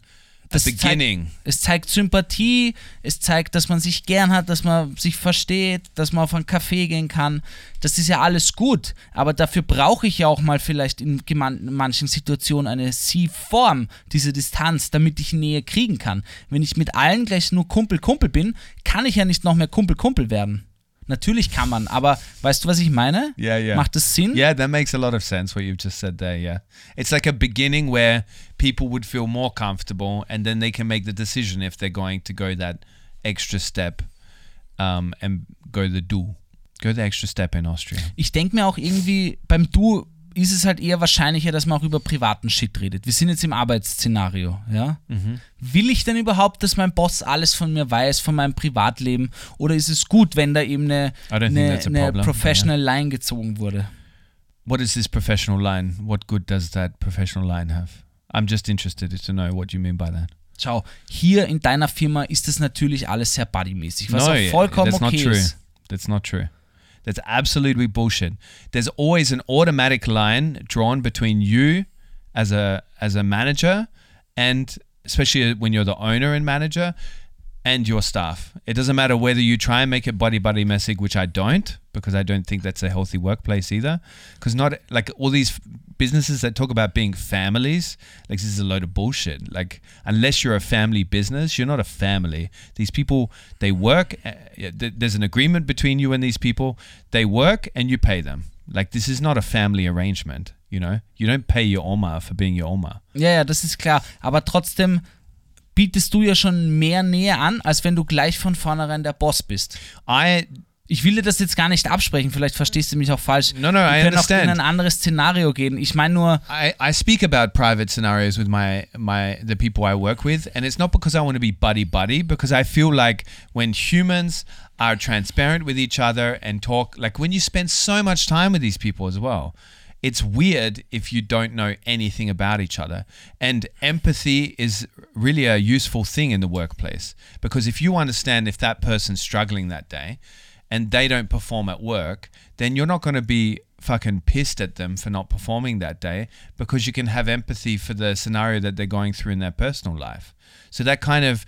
Das beginning. Zeigt, es zeigt Sympathie, es zeigt, dass man sich gern hat, dass man sich versteht, dass man auf einen Café gehen kann. Das ist ja alles gut, aber dafür brauche ich ja auch mal vielleicht in manchen Situationen eine Sie-Form, diese Distanz, damit ich Nähe kriegen kann. Wenn ich mit allen gleich nur Kumpel-Kumpel bin, kann ich ja nicht noch mehr Kumpel-Kumpel werden. Natürlich kann man, aber weißt du, was ich meine? Yeah, yeah. Macht das Sinn? Yeah, that makes a lot of sense what you've just said there. Yeah. It's like a beginning where people would feel more comfortable and then they can make the decision if they're going to go that extra step um, and go the do. Go the extra step in Austria. ich denke mir auch irgendwie, beim Du ist es halt eher wahrscheinlicher, dass man auch über privaten Shit redet. Wir sind jetzt im Arbeitsszenario, ja? Will ich denn überhaupt, dass mein Boss alles von mir weiß, von meinem Privatleben? Oder ist es gut, wenn da eben eine, eine, that's eine professional Line gezogen wurde? What is this professional line? What good does that professional line have? I'm just interested to know what you mean by that. Schau, hier in deiner Firma ist das natürlich alles sehr buddymäßig, was no, auch yeah, vollkommen that's okay not true. ist. That's not true. That's absolutely bullshit. There's always an automatic line drawn between you as a as a manager and especially when you're the owner and manager and your staff. It doesn't matter whether you try and make it buddy buddy messy, which I don't, because I don't think that's a healthy workplace either. Because not like all these businesses that talk about being families, like this is a load of bullshit. Like unless you're a family business, you're not a family. These people they work. Eh, yeah, th- there's an agreement between you and these people. They work and you pay them. Like this is not a family arrangement. You know, you don't pay your Oma for being your Oma. Ja, das ist klar. Aber trotzdem bietest du ja schon mehr Nähe an, als wenn du gleich von vornherein der Boss bist. I Ich will dir das jetzt gar nicht absprechen, vielleicht verstehst du mich auch falsch. No, no, Wir I können auch in ein anderes Szenario gehen. Ich meine nur, I, I speak about private scenarios with my my the people I work with, and it's not because I want to be buddy buddy, because I feel like when humans are transparent with each other and talk, like when you spend so much time with these people as well, it's weird if you don't know anything about each other. And empathy is really a useful thing in the workplace because if you understand if that person's struggling that day and they don't perform at work, then you're not going to be fucking pissed at them for not performing that day because you can have empathy for the scenario that they're going through in their personal life. So that kind of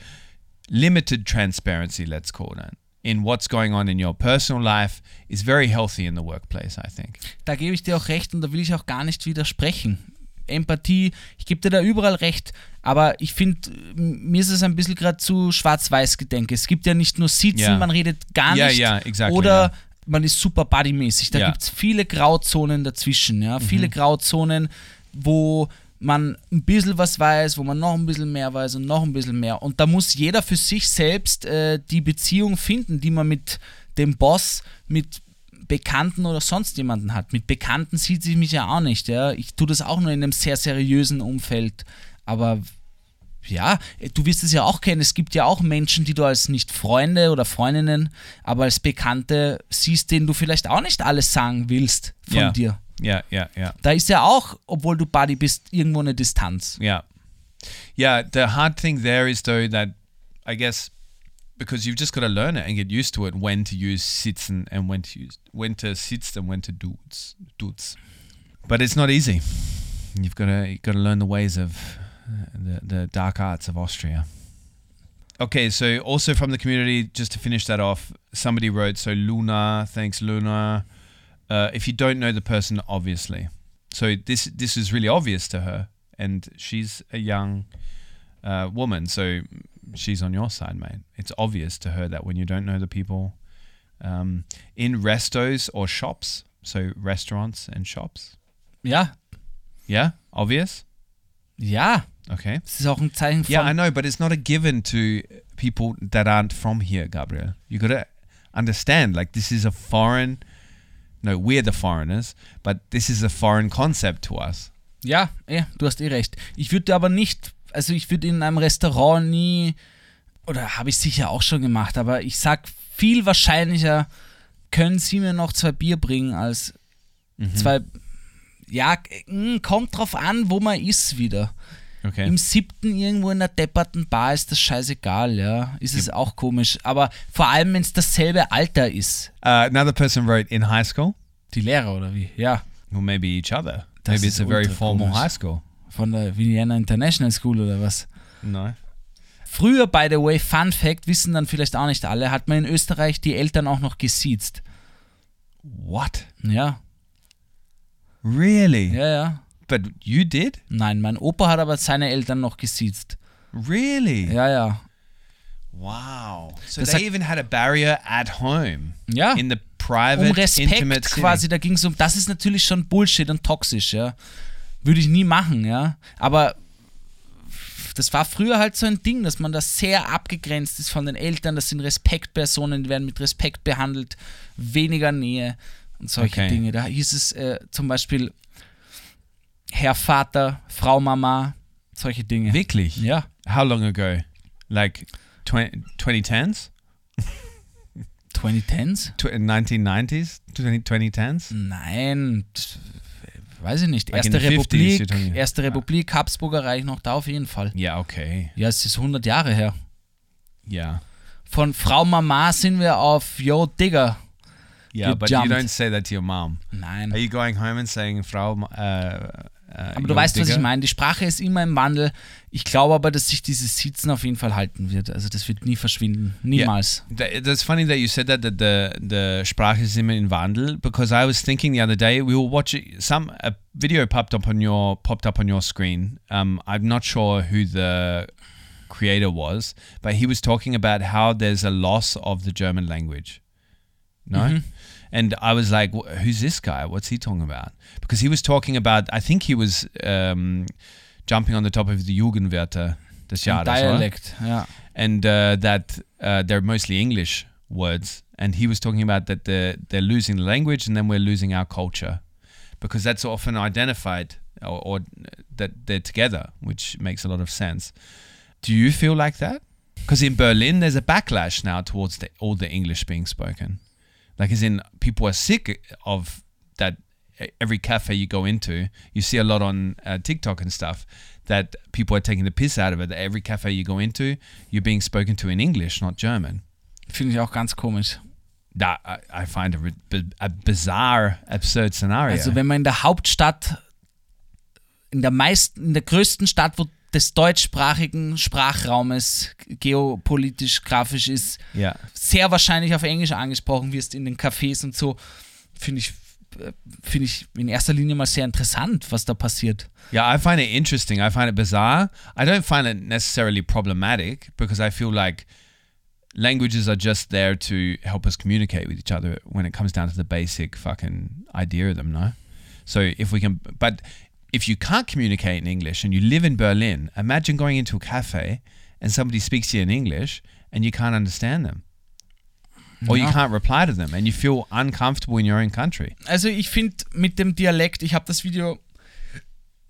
limited transparency, let's call it, in what's going on in your personal life is very healthy in the workplace, I think. da gebe ich dir auch recht und da will ich auch gar nicht widersprechen. Empathie, ich gebe dir da überall recht, aber ich finde, mir ist es ein bisschen gerade zu schwarz-weiß gedenke. Es gibt ja nicht nur Sitzen, Ja. man redet gar Ja, nicht ja, exactly, oder man ist super buddymäßig. Da Ja. gibt es viele Grauzonen dazwischen, ja, Mhm. viele Grauzonen, wo man ein bisschen was weiß, wo man noch ein bisschen mehr weiß und noch ein bisschen mehr. Und da muss jeder für sich selbst äh, die Beziehung finden, die man mit dem Boss, mit Bekannten oder sonst jemanden hat. Mit Bekannten sieht sie mich ja auch nicht. Ja? Ich tue das auch nur in einem sehr seriösen Umfeld. Aber ja, du wirst es ja auch kennen. Es gibt ja auch Menschen, die du als nicht Freunde oder Freundinnen, aber als Bekannte siehst, denen du vielleicht auch nicht alles sagen willst von Ja. dir. Yeah, yeah, yeah, Da ist ja auch, obwohl du Buddy bist, irgendwo eine Distanz. yeah. Yeah, the hard thing there is though that I guess because you've just got to learn it and get used to it when to use sitzen and when to use when to sitz and when to dudes dudes. But it's not easy. You've got to you've got to learn the ways of uh, the the dark arts of Austria. Okay, so also from the community, just to finish that off, somebody wrote, so Luna, thanks Luna. Uh, if you don't know the person, obviously. So this this is really obvious to her, and she's a young uh, woman, so she's on your side, mate. It's obvious to her that when you don't know the people um, in restos or shops, so restaurants and shops, Ja, yeah, obvious. ja. Okay. Das ist auch ein Zeichen von. Yeah, I know, but it's not a given to people that aren't from here, Gabriel. You got to understand, like this is a foreign. No, we're the foreigners, but this is a foreign concept to us. Ja, ja, du hast eh recht. Ich würde aber nicht, also ich würde in einem Restaurant nie, oder habe ich sicher auch schon gemacht, aber ich sag viel wahrscheinlicher, können Sie mir noch zwei Bier bringen als zwei, ja, mh, kommt drauf an, wo man ist wieder. Okay. Im siebten irgendwo in der depperten Bar ist das scheißegal, ja. Ist es auch komisch. Aber vor allem, wenn es dasselbe Alter ist. Uh, another person wrote in high school, Die Lehrer oder wie? Ja. or maybe each other. Das maybe it's a very formal komisch. high school. Von der Vienna International School oder was? No. Früher, by the way, Fun Fact, wissen dann vielleicht auch nicht alle, hat man in Österreich die Eltern auch noch gesiezt. What? Ja, Really? ja, ja. But you did? Nein, mein Opa hat aber seine Eltern noch gesiezt. Really? Ja, ja. Wow. So Das they hat- even had a barrier at home. Ja. In the private, Um Respekt quasi, da ging es um, das ist natürlich schon Bullshit und toxisch, ja. Würde ich nie machen, ja. Aber das war früher halt so ein Ding, dass man da sehr abgegrenzt ist von den Eltern. Das sind Respektpersonen, die werden mit Respekt behandelt, weniger Nähe und solche Okay. Dinge. Da hieß es äh, zum Beispiel Herr Vater, Frau Mama, solche Dinge. Wirklich? Ja. How long ago? Like 20, 2010s? 2010s? Tw 1990s? 20, 2010s? Nein, weiß ich nicht. Like Erste 50s, Republik, you're talking- Erste Republik, Habsburger Reich noch da auf jeden Fall. Yeah, okay. Ja, es ist 100 Jahre her. Yeah. Von Frau Mama sind wir auf Yo Digger. Yeah, but you don't say that to your mom. Nein. Are you going home and saying Frau uh, uh, Aber du weißt, was ich meine. Die Sprache ist immer im Wandel. Ich glaube aber, dass sich dieses Sitzen auf jeden Fall halten wird. Also das wird nie verschwinden. Niemals. That, that's funny that you said that, that the the Sprache is immer in Wandel because I was thinking the other day we were watching some a video popped up on your popped up on your screen. Um, I'm not sure who the creator was, but he was talking about how there's a loss of the German language. No. And I was like, "Who's this guy? What's he talking about?" Because he was talking about. I think he was um, jumping on the top of the Jugendwörter des Jahres, right? Dialekt. Ja. and uh, that uh, they're mostly English words. And he was talking about that they're, they're losing the language and then we're losing our culture because that's often identified or, or that they're together, which makes a lot of sense. Do you feel like that? Because in Berlin, there's a backlash now towards the, all the English being spoken. Like, as in, people are sick of that. Every cafe you go into, you see a lot on uh, TikTok and stuff that people are taking the piss out of it. That every cafe you go into, you're being spoken to in English, not German. Finde ich auch ganz komisch. That I, I find a, a bizarre, absurd scenario. Also wenn man in der Hauptstadt, in der meisten, in der größten Stadt, wo des deutschsprachigen Sprachraumes geopolitisch, grafisch ist, yeah. sehr wahrscheinlich auf Englisch angesprochen wirst in den Cafés und so, finde ich, finde ich in erster Linie mal sehr interessant, was da passiert. Yeah, I find it interesting. I find it bizarre. I don't find it necessarily problematic because I feel like languages are just there to help us communicate with each other when it comes down to the basic fucking idea of them, no? So if we can, but if you can't communicate in English and you live in Berlin, imagine going into a cafe and somebody speaks to you in English and you can't understand them. or you Ja. can't reply to them, and you feel uncomfortable in your own country. Also ich finde mit dem Dialekt, ich habe das Video,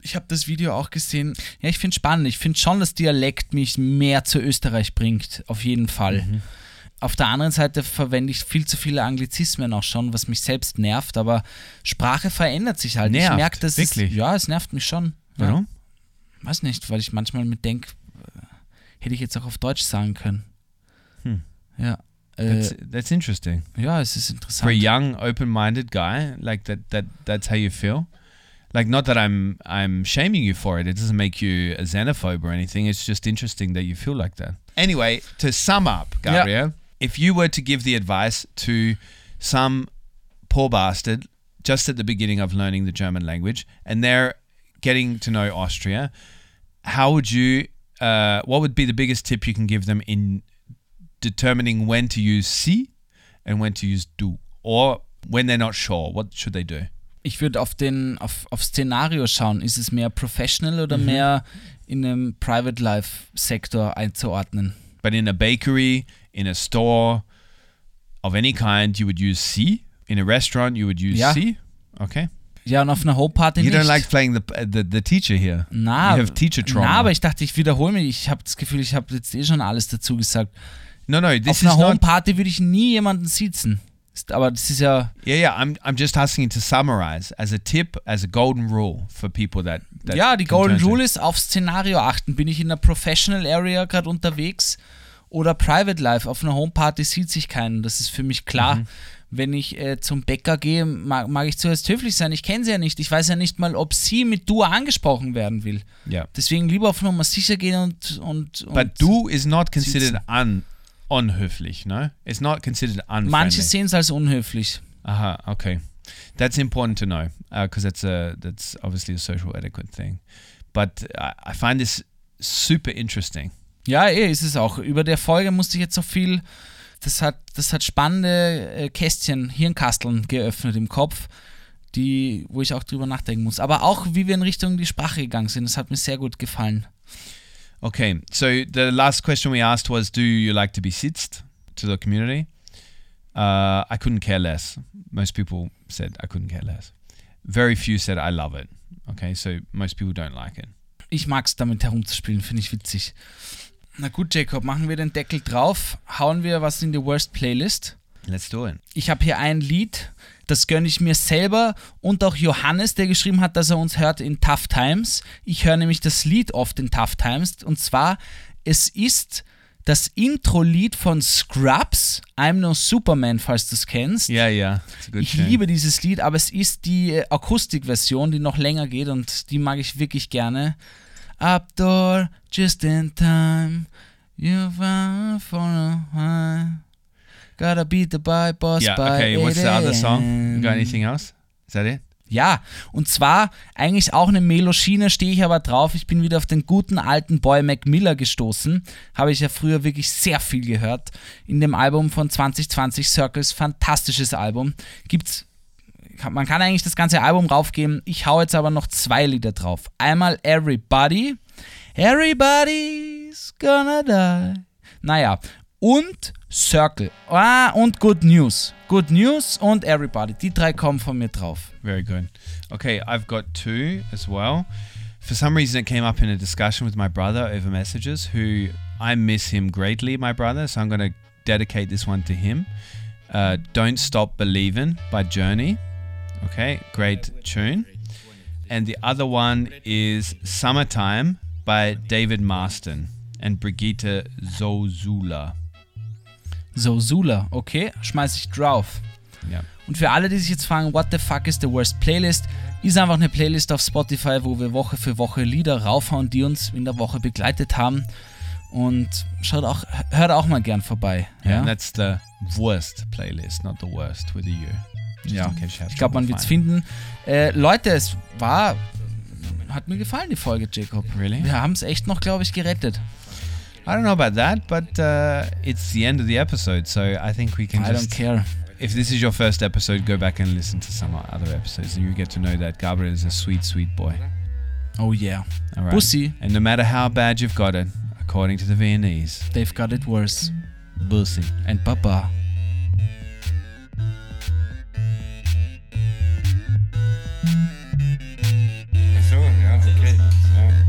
ich habe das Video auch gesehen. Ja, ich finde spannend. Ich finde schon, dass Dialekt mich mehr zu Österreich bringt, auf jeden Fall. Mhm. Auf der anderen Seite verwende ich viel zu viele Anglizismen auch schon, was mich selbst nervt. Aber Sprache verändert sich halt. ich Nervt, merke, dass es, wirklich? ja, es nervt mich schon. Ja. Warum? Weiß nicht, weil ich manchmal mit denke, hätte ich jetzt auch auf Deutsch sagen können. Hm. Ja. That's, Äh, that's interesting. ja, es ist For a interessant. young, open-minded guy, like that, that that's how you feel. Like, not that I'm I'm shaming you for it. It doesn't make you a xenophobe or anything. It's just interesting that you feel like that. Anyway, to sum up, Gabriel, if you were to give the advice to some poor bastard just at the beginning of learning the German language and they're getting to know Austria, how would you? Uh, what would be the biggest tip you can give them in determining when to use sie and when to use du, or when they're not sure? What should they do? ich würde auf den auf, auf Szenario schauen. Ist es mehr professional Mhm. oder mehr in einem Private Life Sektor einzuordnen? But in a bakery, in a store of any kind, you would use sie. In a restaurant, you would use Yeah. sie. Okay. Ja, und auf einer Homeparty You nicht. don't like playing the, the the teacher here. na, you have teacher trauma. na, aber ich dachte, ich wiederhole mich. Ich habe das Gefühl, ich habe jetzt eh schon alles dazu gesagt. no, no. This auf einer not. Homeparty würde ich nie jemanden sitzen. Aber das ist ja, Yeah, yeah. I'm I'm just asking you to summarize as a tip, as a golden rule for people that. that ja, die Golden. Rule ist auf Szenario achten. Bin ich in der Professional Area gerade unterwegs oder Private Life? Auf einer Homeparty sieht sich keinen. Das ist für mich klar. Mhm. Wenn ich äh, zum Bäcker gehe, mag, mag ich zuerst höflich sein. Ich kenne sie ja nicht. Ich weiß ja nicht mal, ob sie mit du angesprochen werden will. Yeah. Deswegen lieber auf Nummer sicher gehen und. und, und But du is not considered un unhöflich, no? It's not considered unfriendly. Manche sehen es als unhöflich. Aha, okay. That's important to know because that's a that's obviously a social etiquette thing. But I, I find this super interesting. Ja, eh, ist es auch. Über der Folge musste ich jetzt so viel. Das hat, das hat spannende äh, Kästchen, Hirnkasteln geöffnet im Kopf, die, wo ich auch drüber nachdenken muss. Aber auch, wie wir in Richtung die Sprache gegangen sind, das hat mir sehr gut gefallen. Okay, so the last question we asked was, do you like to be sitzt to the community? Uh, I couldn't care less. Most people said I couldn't care less. Very few said I love it. Okay, so most people don't like it. Ich mag es damit herumzuspielen, finde ich witzig. Na gut, Jacob, machen wir den Deckel drauf, hauen wir was in die Worst Playlist. Let's do it. Ich habe hier ein Lied, das gönne ich mir selber und auch Johannes, der geschrieben hat, dass er uns hört in Tough Times. Ich höre nämlich das Lied oft in Tough Times und zwar, es ist das Intro-Lied von Scrubs, I'm No Superman, falls du es kennst. Yeah, yeah, it's a good Ich tune. liebe dieses Lied, aber es ist die äh, Akustikversion, die noch länger geht und die mag ich wirklich gerne. Up door, just in time, you found for a while. Gotta beat the by boss Yeah. by Okay. What's the 8 other song? You got anything else? Is that it? Ja, und zwar eigentlich auch eine Meloschiene, stehe ich aber drauf. Ich bin wieder auf den guten alten Boy Mac Miller gestoßen. Habe ich ja früher wirklich sehr viel gehört. In dem Album von 2020 Circles, fantastisches Album. Gibt's kann- man kann eigentlich das ganze Album raufgeben. Ich hau jetzt aber noch zwei Lieder drauf. Einmal Everybody. Everybody's gonna die. Naja, und Circle. Ah, und Good News. Good News und Everybody. Die drei kommen von mir drauf. Very good. Okay, I've got two as well. For some reason, it came up in a discussion with my brother over messages, who I miss him greatly, my brother. So I'm to dedicate this one to him. Uh, Don't Stop Believin' by Journey. Okay, great tune. And the other one is Summertime by David Marston and Brigitte Zozula. So, Sula, okay, schmeiß ich drauf. Yeah. Und für alle, die sich jetzt fragen, what the fuck is the worst Playlist, ist einfach eine Playlist auf Spotify, wo wir Woche für Woche Lieder raufhauen, die uns in der Woche begleitet haben. Und schaut auch, hört auch mal gern vorbei. Yeah, Ja, and that's the worst playlist, not the worst with a U. Just Ja. ich glaube, man wird es finden. Äh, Leute, es war, hat mir gefallen, die Folge, Jacob. Really? Wir haben es echt noch, glaube ich, gerettet. I don't know about that, but uh, it's the end of the episode, so I think we can I don't care. If this is your first episode, go back and listen to some other episodes, and you get to know that Gabriel is a sweet, sweet boy. Oh yeah. All right. Bussi, And no matter how bad you've got it, according to the Viennese, they've got it worse. Bussi. And Papa.